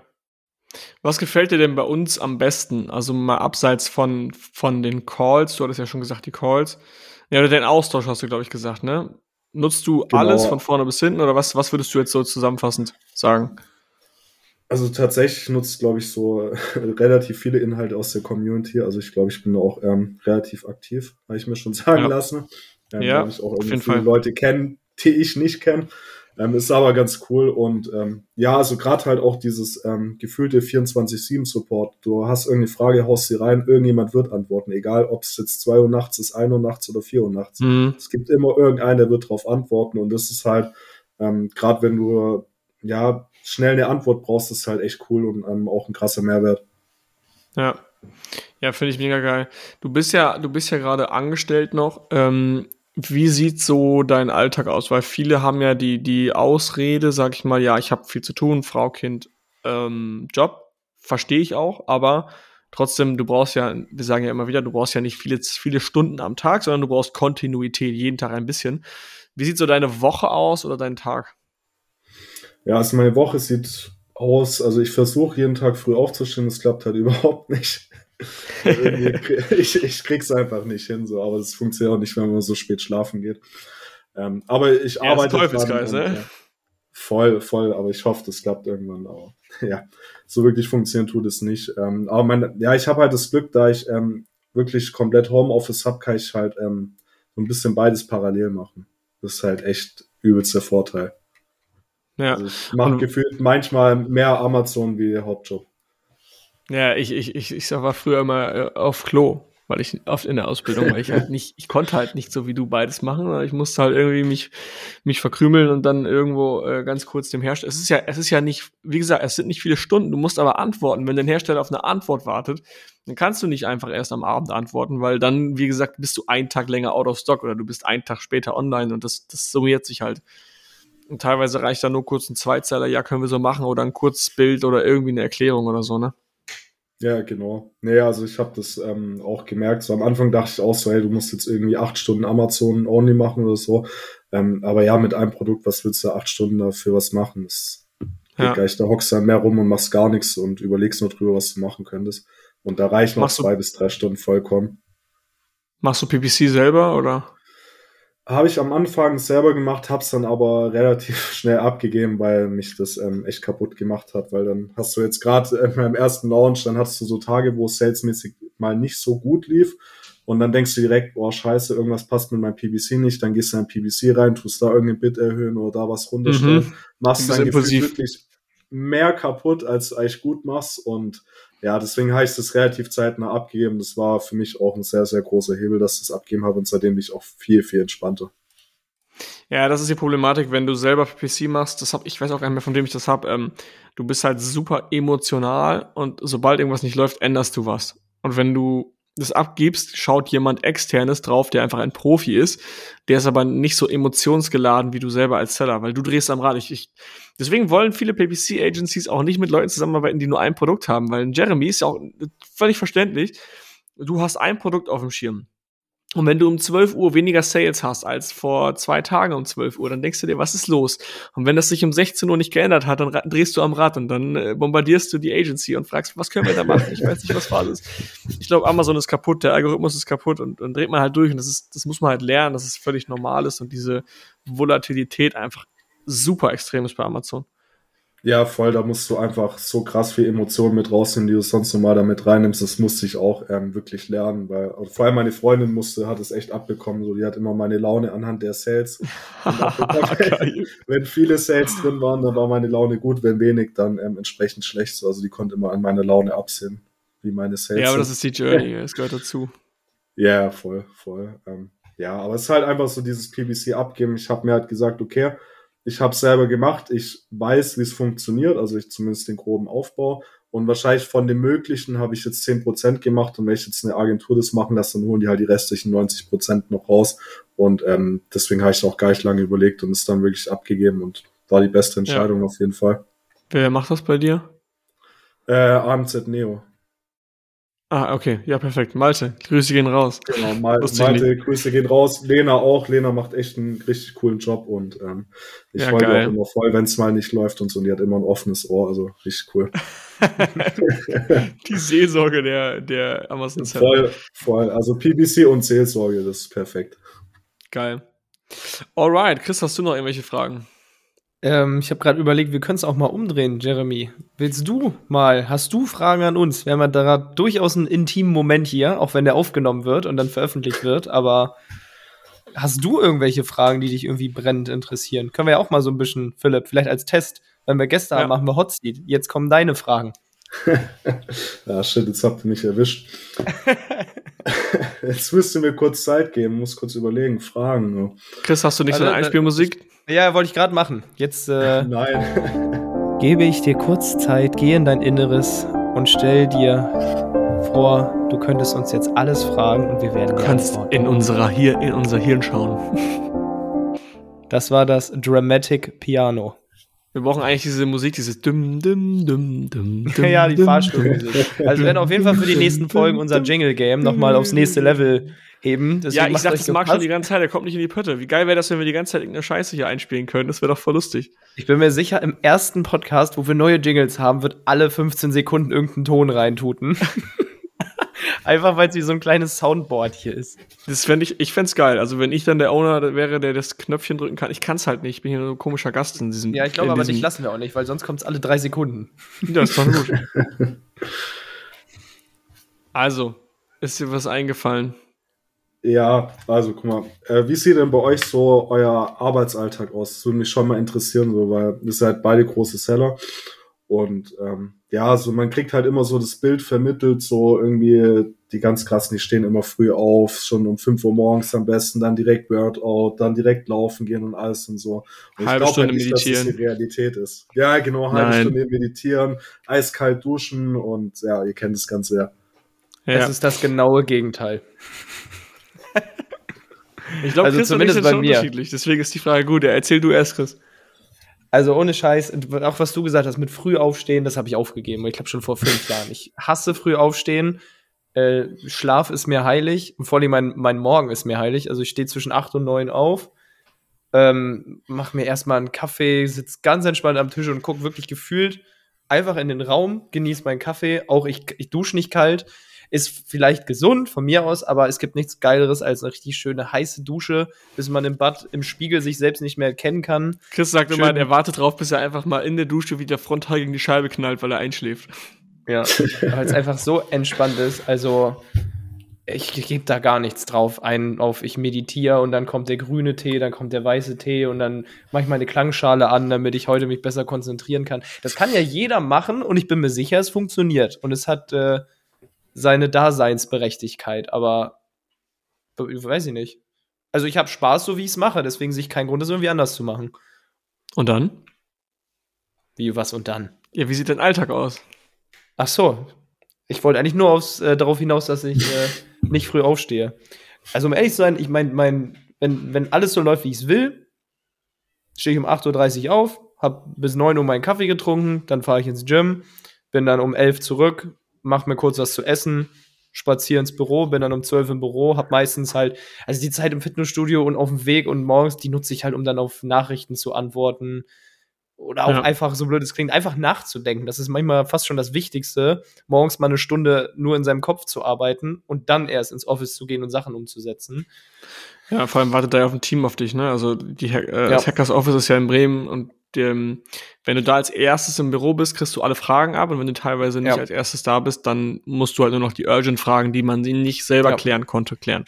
Was gefällt dir denn bei uns am besten? Also mal abseits von, von den Calls, du hattest ja schon gesagt, die Calls. Ja, oder den Austausch hast du, glaube ich, gesagt, ne? Nutzt du genau. alles von vorne bis hinten oder was, was würdest du jetzt so zusammenfassend sagen? Also tatsächlich nutzt, glaube ich, so *laughs* relativ viele Inhalte aus der Community. Also ich glaube, ich bin da auch ähm, relativ aktiv, habe ich mir schon *laughs* sagen ja. lassen. Ähm, ja, ich auch irgendwie viele Fall. Leute kennen, die ich nicht kenne. Ähm, ist aber ganz cool und ähm, ja, also gerade halt auch dieses ähm, gefühlte 24-7-Support. Du hast irgendeine Frage, haust sie rein, irgendjemand wird antworten, egal ob es jetzt 2 Uhr nachts ist, 1 Uhr nachts oder 4 Uhr nachts. Mhm. Es gibt immer irgendeinen, der wird darauf antworten und das ist halt, ähm, gerade wenn du ja schnell eine Antwort brauchst, ist halt echt cool und ähm, auch ein krasser Mehrwert. Ja. Ja, finde ich mega geil. Du bist ja, du bist ja gerade angestellt noch. Ähm, wie sieht so dein Alltag aus? Weil viele haben ja die, die Ausrede, sag ich mal, ja, ich habe viel zu tun, Frau, Kind, ähm, Job. Verstehe ich auch, aber trotzdem, du brauchst ja, wir sagen ja immer wieder, du brauchst ja nicht viele, viele Stunden am Tag, sondern du brauchst Kontinuität, jeden Tag ein bisschen. Wie sieht so deine Woche aus oder dein Tag? Ja, also meine Woche sieht aus, also ich versuche jeden Tag früh aufzustehen, das klappt halt *laughs* überhaupt nicht. *laughs* *laughs* ich, ich krieg's einfach nicht hin, so, aber es funktioniert auch nicht, wenn man so spät schlafen geht. Ähm, aber ich ja, arbeite. Teufelsgeist, ne? Ja, voll, voll, aber ich hoffe, das klappt irgendwann. Aber *laughs* ja, so wirklich funktionieren tut es nicht. Ähm, aber mein, ja, ich habe halt das Glück, da ich ähm, wirklich komplett Homeoffice habe, kann ich halt ähm, so ein bisschen beides parallel machen. Das ist halt echt übelst der Vorteil. Ja. Also ich mache gefühlt manchmal mehr Amazon wie Hauptjob. Ja, ich, ich, ich, ich war früher immer äh, auf Klo, weil ich oft in der Ausbildung, weil ich halt nicht, ich konnte halt nicht so wie du beides machen, ich musste halt irgendwie mich, mich verkrümeln und dann irgendwo äh, ganz kurz dem Hersteller. Es ist ja, es ist ja nicht, wie gesagt, es sind nicht viele Stunden, du musst aber antworten. Wenn dein Hersteller auf eine Antwort wartet, dann kannst du nicht einfach erst am Abend antworten, weil dann, wie gesagt, bist du einen Tag länger out of stock oder du bist einen Tag später online und das, das summiert sich halt. Und teilweise reicht da nur kurz ein Zweizeiler, ja, können wir so machen, oder ein kurzes Bild oder irgendwie eine Erklärung oder so, ne? Ja, genau. Naja, also ich habe das ähm, auch gemerkt. So am Anfang dachte ich auch so, hey, du musst jetzt irgendwie acht Stunden Amazon only machen oder so. Ähm, aber ja, mit einem Produkt, was willst du acht Stunden dafür was machen? Das ja. gleich, da hockst du dann mehr rum und machst gar nichts und überlegst nur drüber, was du machen könntest. Und da reichen noch zwei bis drei Stunden vollkommen. Machst du PPC selber oder? Habe ich am Anfang selber gemacht, hab's dann aber relativ *laughs* schnell abgegeben, weil mich das ähm, echt kaputt gemacht hat, weil dann hast du jetzt gerade äh, *laughs* beim ersten Launch, dann hast du so Tage, wo es salesmäßig mal nicht so gut lief und dann denkst du direkt, boah, scheiße, irgendwas passt mit meinem PBC nicht, dann gehst du in PBC rein, tust da irgendein Bit erhöhen oder da was runterstellen, mhm. machst dann wirklich mehr kaputt, als eigentlich gut machst und ja, deswegen habe ich das relativ zeitnah abgegeben. Das war für mich auch ein sehr, sehr großer Hebel, dass ich das abgeben habe und seitdem bin ich auch viel, viel entspannter. Ja, das ist die Problematik, wenn du selber PC machst, das hab, ich weiß auch gar nicht mehr, von wem ich das habe, ähm, du bist halt super emotional und sobald irgendwas nicht läuft, änderst du was. Und wenn du das abgibst, schaut jemand externes drauf, der einfach ein Profi ist. Der ist aber nicht so emotionsgeladen wie du selber als Seller, weil du drehst am Rad. Ich, ich, deswegen wollen viele PPC-Agencies auch nicht mit Leuten zusammenarbeiten, die nur ein Produkt haben, weil Jeremy ist ja auch völlig verständlich. Du hast ein Produkt auf dem Schirm. Und wenn du um 12 Uhr weniger Sales hast als vor zwei Tagen um 12 Uhr, dann denkst du dir, was ist los? Und wenn das sich um 16 Uhr nicht geändert hat, dann drehst du am Rad und dann äh, bombardierst du die Agency und fragst, was können wir da machen? Ich weiß nicht, was Phase ist. Ich glaube, Amazon ist kaputt, der Algorithmus ist kaputt und, und dreht man halt durch und das ist, das muss man halt lernen, dass es völlig normal ist und diese Volatilität einfach super extrem ist bei Amazon. Ja, voll, da musst du einfach so krass viel Emotionen mit rausnehmen, die du sonst normal damit reinnimmst. Das musste ich auch ähm, wirklich lernen, weil vor allem meine Freundin musste, hat es echt abbekommen. So, die hat immer meine Laune anhand der Sales. *laughs* wenn viele Sales drin waren, dann war meine Laune gut, wenn wenig, dann ähm, entsprechend schlecht. So, also die konnte immer an meiner Laune absehen, wie meine Sales. Ja, aber das ist die Journey, es gehört dazu. Ja, voll, voll. Ähm, ja, aber es ist halt einfach so dieses PBC abgeben. Ich habe mir halt gesagt, okay, ich habe selber gemacht, ich weiß, wie es funktioniert, also ich zumindest den groben Aufbau. Und wahrscheinlich von dem Möglichen habe ich jetzt zehn Prozent gemacht und wenn ich jetzt eine Agentur das machen lasse, dann holen die halt die restlichen 90 Prozent noch raus. Und ähm, deswegen habe ich auch gar nicht lange überlegt und es dann wirklich abgegeben und war die beste Entscheidung ja. auf jeden Fall. Wer macht das bei dir? Äh, AMZ Neo. Ah, okay. Ja, perfekt. Malte, Grüße gehen raus. Genau, Mal Malte, Grüße gehen raus. Lena auch. Lena macht echt einen richtig coolen Job und ähm, ich ja, freue mich auch immer voll, wenn es mal nicht läuft und so. Und die hat immer ein offenes Ohr, also richtig cool. *laughs* die Seelsorge der, der Amazon Seller. Voll, voll. Also PBC und Seelsorge, das ist perfekt. Geil. Alright, Chris, hast du noch irgendwelche Fragen? Ähm, ich habe gerade überlegt, wir können es auch mal umdrehen, Jeremy. Willst du mal, hast du Fragen an uns? Wir haben ja da durchaus einen intimen Moment hier, auch wenn der aufgenommen wird und dann veröffentlicht wird, aber hast du irgendwelche Fragen, die dich irgendwie brennend interessieren? Können wir ja auch mal so ein bisschen, Philipp, vielleicht als Test, wenn wir Gäste ja. haben, machen wir Hot Seat. Jetzt kommen deine Fragen. *laughs* ja, shit, jetzt habt ihr mich erwischt. *laughs* *laughs* jetzt müsst ihr mir kurz Zeit geben, muss kurz überlegen, Fragen. Chris, hast du nicht also, so eine Einspielmusik? Ja, wollte ich gerade machen. Jetzt äh, *laughs* Nein. gebe ich dir kurz Zeit, geh in dein Inneres und stell dir vor, du könntest uns jetzt alles fragen und wir werden Du kannst in unserer hier in unser Hirn schauen. Das war das Dramatic Piano. Wir brauchen eigentlich diese Musik, dieses dum dum dum dum. *laughs* dum ja, die Fahrstuhlmusik. Also wir werden auf jeden Fall für die nächsten Folgen unser Jingle Game nochmal aufs nächste Level heben. Deswegen ja, ich sag, das mag schon die ganze Zeit, der kommt nicht in die Pötte. Wie geil wäre das, wenn wir die ganze Zeit irgendeine Scheiße hier einspielen können? Das wäre doch voll lustig. Ich bin mir sicher, im ersten Podcast, wo wir neue Jingles haben, wird alle 15 Sekunden irgendeinen Ton reintuten. *laughs* Einfach weil es wie so ein kleines Soundboard hier ist. Das fände ich, ich fände es geil. Also, wenn ich dann der Owner wäre, der das Knöpfchen drücken kann, ich kann es halt nicht. Ich bin hier nur ein komischer Gast in diesem. Ja, ich glaube aber dich lassen wir auch nicht, weil sonst kommt es alle drei Sekunden. Ja, ist doch gut. *laughs* also, ist dir was eingefallen? Ja, also guck mal, äh, wie sieht denn bei euch so euer Arbeitsalltag aus? Das würde mich schon mal interessieren, so, weil ihr seid beide große Seller. Und ähm, ja, so man kriegt halt immer so das Bild vermittelt, so irgendwie die ganz krassen, die stehen immer früh auf, schon um 5 Uhr morgens am besten, dann direkt Workout, dann direkt laufen gehen und alles und so. Und halbe ich Stunde halt nicht, meditieren. dass das die Realität ist. Ja, genau, halbe Nein. Stunde meditieren, eiskalt duschen und ja, ihr kennt das Ganze ja. ja. Das ist das genaue Gegenteil. *laughs* Ich glaube, also Chris zumindest und ich sind bei mir. unterschiedlich. Deswegen ist die Frage gut. Erzähl du erst, Chris. Also ohne Scheiß, auch was du gesagt hast mit früh aufstehen, das habe ich aufgegeben. Ich glaube schon vor fünf Jahren. Ich hasse früh aufstehen. Äh, Schlaf ist mir heilig. Und vor allem mein, mein Morgen ist mir heilig. Also ich stehe zwischen acht und neun auf, ähm, mach mir erstmal einen Kaffee, sitz ganz entspannt am Tisch und guck wirklich gefühlt einfach in den Raum, genieße meinen Kaffee. Auch ich, ich dusche nicht kalt. Ist vielleicht gesund von mir aus, aber es gibt nichts Geileres als eine richtig schöne heiße Dusche, bis man im Bad im Spiegel sich selbst nicht mehr erkennen kann. Chris sagt Schön. immer, er wartet drauf, bis er einfach mal in der Dusche wieder frontal gegen die Scheibe knallt, weil er einschläft. Ja, weil es einfach so entspannt ist. Also ich gebe da gar nichts drauf ein auf ich meditiere und dann kommt der grüne Tee, dann kommt der weiße Tee und dann mache ich meine Klangschale an, damit ich heute mich besser konzentrieren kann. Das kann ja jeder machen und ich bin mir sicher, es funktioniert und es hat äh, seine Daseinsberechtigkeit, aber weiß ich nicht. Also ich habe Spaß, so wie ich es mache, deswegen sehe ich keinen Grund, das irgendwie anders zu machen. Und dann? Wie, was und dann? Ja, wie sieht dein Alltag aus? Ach so. Ich wollte eigentlich nur aufs, äh, darauf hinaus, dass ich äh, nicht früh aufstehe. Also um ehrlich zu sein, ich meine, mein, wenn, wenn alles so läuft, wie ich es will, stehe ich um 8.30 Uhr auf, habe bis 9 Uhr meinen Kaffee getrunken, dann fahre ich ins Gym, bin dann um 11 zurück, mach mir kurz was zu essen, spaziere ins Büro, bin dann um 12 im Büro, hab meistens halt, also die Zeit im Fitnessstudio und auf dem Weg und morgens, die nutze ich halt, um dann auf Nachrichten zu antworten oder auch ja. einfach, so blöd es klingt, einfach nachzudenken. Das ist manchmal fast schon das Wichtigste, morgens mal eine Stunde nur in seinem Kopf zu arbeiten und dann erst ins Office zu gehen und Sachen umzusetzen. Ja, vor allem wartet da ja auf ein Team auf dich, ne? Also die äh, ja. das Hackers Office ist ja in Bremen und dem, wenn du da als erstes im Büro bist, kriegst du alle Fragen ab und wenn du teilweise nicht ja. als erstes da bist, dann musst du halt nur noch die Urgent-Fragen, die man sie nicht selber ja. klären konnte, klären.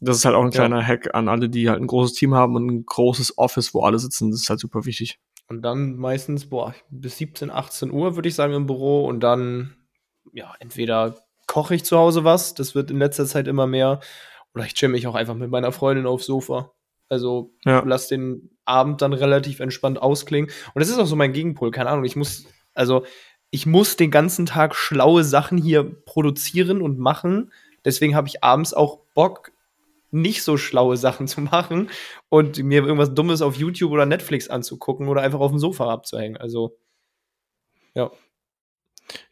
Das ist halt auch ein kleiner ja. Hack an alle, die halt ein großes Team haben und ein großes Office, wo alle sitzen. Das ist halt super wichtig. Und dann meistens, boah, bis 17, 18 Uhr würde ich sagen im Büro und dann, ja, entweder koche ich zu Hause was, das wird in letzter Zeit immer mehr, oder ich chill mich auch einfach mit meiner Freundin aufs Sofa. Also ja. lass den Abend dann relativ entspannt ausklingen. Und das ist auch so mein Gegenpol, keine Ahnung. Ich muss, also ich muss den ganzen Tag schlaue Sachen hier produzieren und machen. Deswegen habe ich abends auch Bock, nicht so schlaue Sachen zu machen und mir irgendwas Dummes auf YouTube oder Netflix anzugucken oder einfach auf dem Sofa abzuhängen. Also, ja.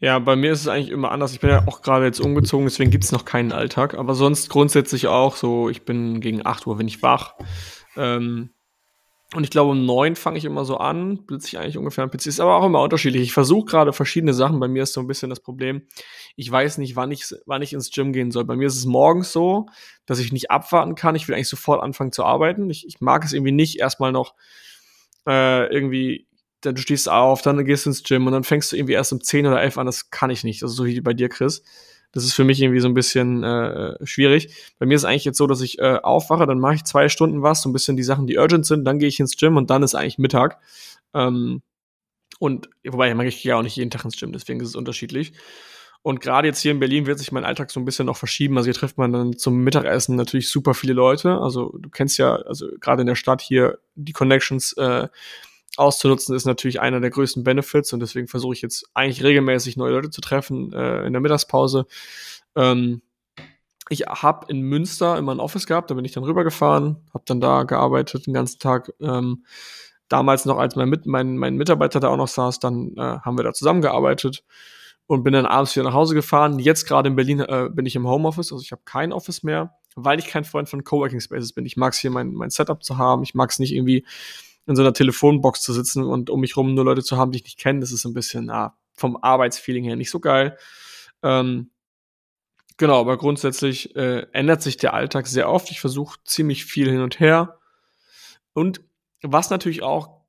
Ja, bei mir ist es eigentlich immer anders. Ich bin ja auch gerade jetzt umgezogen, deswegen gibt es noch keinen Alltag. Aber sonst grundsätzlich auch so, ich bin gegen 8 Uhr, wenn ich wach. Ähm, und ich glaube, um neun fange ich immer so an, blitze ich eigentlich ungefähr am PC. Ist aber auch immer unterschiedlich. Ich versuche gerade verschiedene Sachen. Bei mir ist so ein bisschen das Problem, ich weiß nicht, wann ich, wann ich ins Gym gehen soll. Bei mir ist es morgens so, dass ich nicht abwarten kann. Ich will eigentlich sofort anfangen zu arbeiten. Ich, ich mag es irgendwie nicht, erstmal noch äh, irgendwie, dann du stehst auf, dann gehst du ins Gym und dann fängst du irgendwie erst um 10 oder 11 an. Das kann ich nicht. Also so wie bei dir, Chris. Das ist für mich irgendwie so ein bisschen äh, schwierig. Bei mir ist eigentlich jetzt so, dass ich äh, aufwache, dann mache ich zwei Stunden was, so ein bisschen die Sachen, die urgent sind, dann gehe ich ins Gym und dann ist eigentlich Mittag. Ähm, und wobei, ich gehe ja auch nicht jeden Tag ins Gym, deswegen ist es unterschiedlich. Und gerade jetzt hier in Berlin wird sich mein Alltag so ein bisschen noch verschieben. Also hier trifft man dann zum Mittagessen natürlich super viele Leute. Also du kennst ja, also gerade in der Stadt hier die Connections äh, auszunutzen, ist natürlich einer der größten Benefits und deswegen versuche ich jetzt eigentlich regelmäßig neue Leute zu treffen äh, in der Mittagspause. Ähm, ich habe in Münster immer ein Office gehabt, da bin ich dann rübergefahren, habe dann da gearbeitet den ganzen Tag. Ähm, damals noch, als mein, mein, mein Mitarbeiter da auch noch saß, dann äh, haben wir da zusammengearbeitet und bin dann abends wieder nach Hause gefahren. Jetzt gerade in Berlin äh, bin ich im Homeoffice, also ich habe kein Office mehr, weil ich kein Freund von Coworking Spaces bin. Ich mag es hier mein, mein Setup zu haben, ich mag es nicht irgendwie in so einer Telefonbox zu sitzen und um mich rum nur Leute zu haben, die ich nicht kenne, das ist ein bisschen ah, vom Arbeitsfeeling her nicht so geil. Ähm, genau, aber grundsätzlich äh, ändert sich der Alltag sehr oft. Ich versuche ziemlich viel hin und her. Und was natürlich auch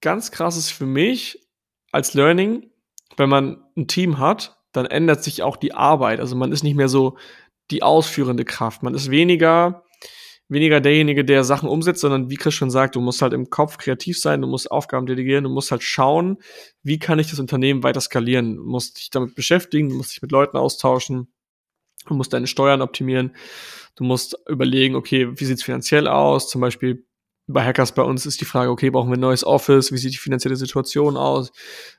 ganz krass ist für mich als Learning, wenn man ein Team hat, dann ändert sich auch die Arbeit. Also man ist nicht mehr so die ausführende Kraft. Man ist weniger weniger derjenige, der Sachen umsetzt, sondern wie Chris schon sagt, du musst halt im Kopf kreativ sein, du musst Aufgaben delegieren, du musst halt schauen, wie kann ich das Unternehmen weiter skalieren. Du musst dich damit beschäftigen, du musst dich mit Leuten austauschen, du musst deine Steuern optimieren, du musst überlegen, okay, wie sieht's finanziell aus? Zum Beispiel bei Hackers bei uns ist die Frage, okay, brauchen wir ein neues Office? Wie sieht die finanzielle Situation aus?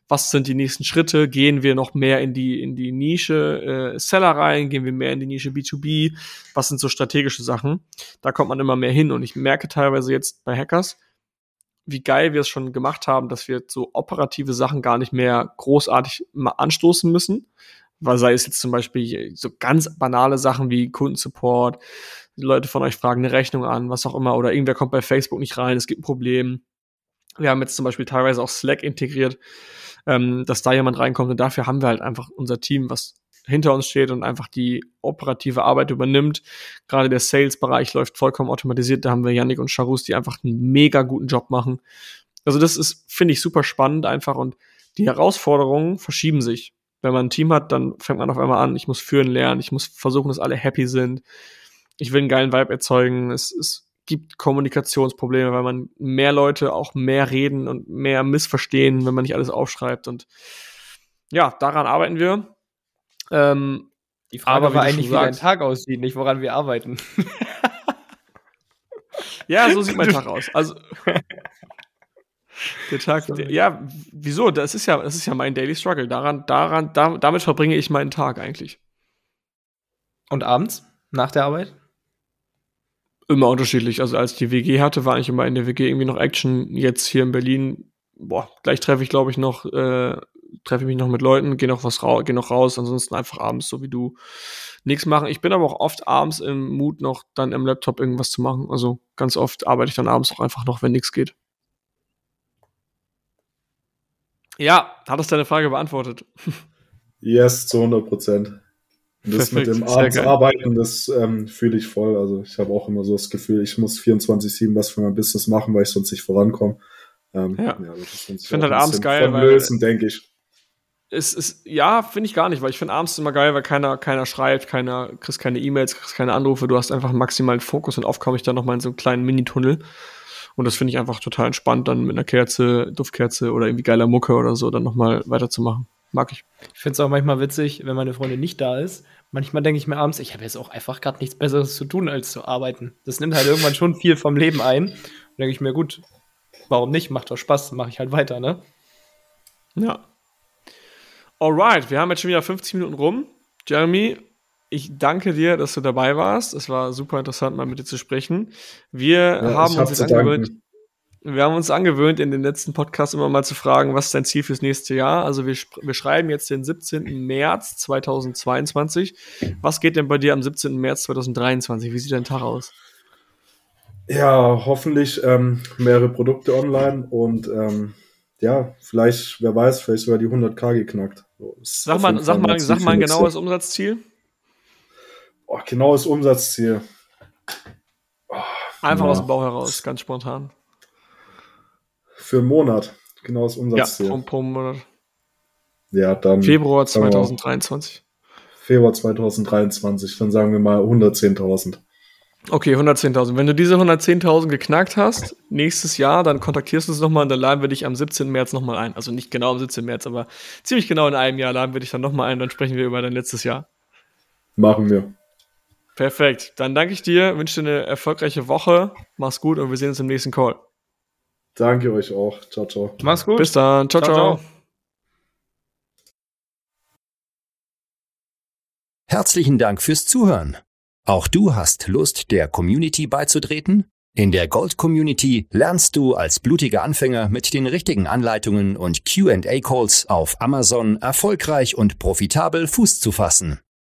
Was sind die nächsten Schritte? Gehen wir noch mehr in die, in die Nische äh, Seller rein? Gehen wir mehr in die Nische B2B? Was sind so strategische Sachen? Da kommt man immer mehr hin. Und ich merke teilweise jetzt bei Hackers, wie geil wir es schon gemacht haben, dass wir so operative Sachen gar nicht mehr großartig mal anstoßen müssen. Weil sei es jetzt zum Beispiel so ganz banale Sachen wie Kundensupport, Leute von euch fragen eine Rechnung an, was auch immer, oder irgendwer kommt bei Facebook nicht rein, es gibt ein Problem. Wir haben jetzt zum Beispiel teilweise auch Slack integriert, ähm, dass da jemand reinkommt und dafür haben wir halt einfach unser Team, was hinter uns steht und einfach die operative Arbeit übernimmt. Gerade der Sales-Bereich läuft vollkommen automatisiert. Da haben wir Yannick und Charus, die einfach einen mega guten Job machen. Also das ist, finde ich, super spannend einfach und die Herausforderungen verschieben sich. Wenn man ein Team hat, dann fängt man auf einmal an, ich muss führen lernen, ich muss versuchen, dass alle happy sind ich will einen geilen Vibe erzeugen. Es, es gibt Kommunikationsprobleme, weil man mehr Leute auch mehr reden und mehr missverstehen, wenn man nicht alles aufschreibt. Und ja, daran arbeiten wir. Ähm, die Frage aber war eigentlich, wie dein Tag aussieht, nicht woran wir arbeiten. *laughs* ja, so sieht mein Tag aus. Also *laughs* der Tag, der, ja, wieso? Das ist ja, das ist ja mein Daily Struggle. Daran, daran, da, damit verbringe ich meinen Tag eigentlich. Und abends nach der Arbeit? Immer unterschiedlich. Also als die WG hatte, war eigentlich immer in der WG irgendwie noch Action. Jetzt hier in Berlin, boah, gleich treffe ich, glaube ich, noch, äh, treffe ich mich noch mit Leuten, gehe noch was raus, gehe noch raus, ansonsten einfach abends, so wie du, nichts machen. Ich bin aber auch oft abends im Mut, noch dann im Laptop irgendwas zu machen. Also ganz oft arbeite ich dann abends auch einfach noch, wenn nichts geht. Ja, hat das deine Frage beantwortet? *laughs* Yes, zu 100 Prozent. Das Perfekt, mit dem abends arbeiten, das ähm, fühle ich voll. Also ich habe auch immer so das Gefühl, ich muss 24-7 was für mein Business machen, weil ich sonst nicht vorankomme. Ähm, ja. ja ich finde halt abends geil, weil lösen, denke ich. Es ist, ja, finde ich gar nicht, weil ich finde abends immer geil, weil keiner, keiner schreibt, keiner, kriegst keine E-Mails, kriegst keine Anrufe, du hast einfach maximalen Fokus und oft komme ich dann nochmal in so einen kleinen Mini-Tunnel. Und das finde ich einfach total entspannt, dann mit einer Kerze, Duftkerze oder irgendwie geiler Mucke oder so dann nochmal weiterzumachen. Mag ich. Ich finde es auch manchmal witzig, wenn meine Freundin nicht da ist. Manchmal denke ich mir abends, ich habe jetzt auch einfach gerade nichts Besseres zu tun, als zu arbeiten. Das nimmt halt irgendwann schon viel vom Leben ein. Und denke ich mir, gut, warum nicht? Macht doch Spaß, mache ich halt weiter, ne? Ja. Alright, wir haben jetzt schon wieder 50 Minuten rum. Jeremy, ich danke dir, dass du dabei warst. Es war super interessant, mal mit dir zu sprechen. Wir ja, haben uns jetzt angewöhnt. Wir haben uns angewöhnt, in den letzten Podcasts immer mal zu fragen, was ist dein Ziel fürs nächste Jahr? Also wir, wir schreiben jetzt den 17. März 2022. Was geht denn bei dir am 17. März 2023? Wie sieht dein Tag aus? Ja, hoffentlich ähm, mehrere Produkte online und ähm, ja, vielleicht, wer weiß, vielleicht sogar die 100k geknackt. sag mal, sag mal, sag mal ein genaues Umsatzziel. Oh, genaues Umsatzziel. Oh, Einfach ja. aus dem Bauch heraus, ganz spontan. Für einen Monat, genaues Umsatzziel. Ja, pro, pro Monat. Ja, dann. Februar 2023. Februar 2023, dann sagen wir mal 110.000. Okay, 110.000. Wenn du diese 110.000 geknackt hast, nächstes Jahr, dann kontaktierst du uns nochmal und dann laden wir dich am 17. März nochmal ein. Also nicht genau am 17. März, aber ziemlich genau in einem Jahr laden wir dich dann nochmal ein, dann sprechen wir über dein letztes Jahr. Machen wir. Perfekt. Dann danke ich dir, wünsche dir eine erfolgreiche Woche. Mach's gut und wir sehen uns im nächsten Call. Danke euch auch. Ciao, ciao. Mach's gut. Bis dann. ciao. ciao. ciao. Herzlichen Dank fürs Zuhören. Auch du hast Lust, der Community beizutreten? In der Gold Community lernst du als blutiger Anfänger mit den richtigen Anleitungen und QA-Calls auf Amazon erfolgreich und profitabel Fuß zu fassen.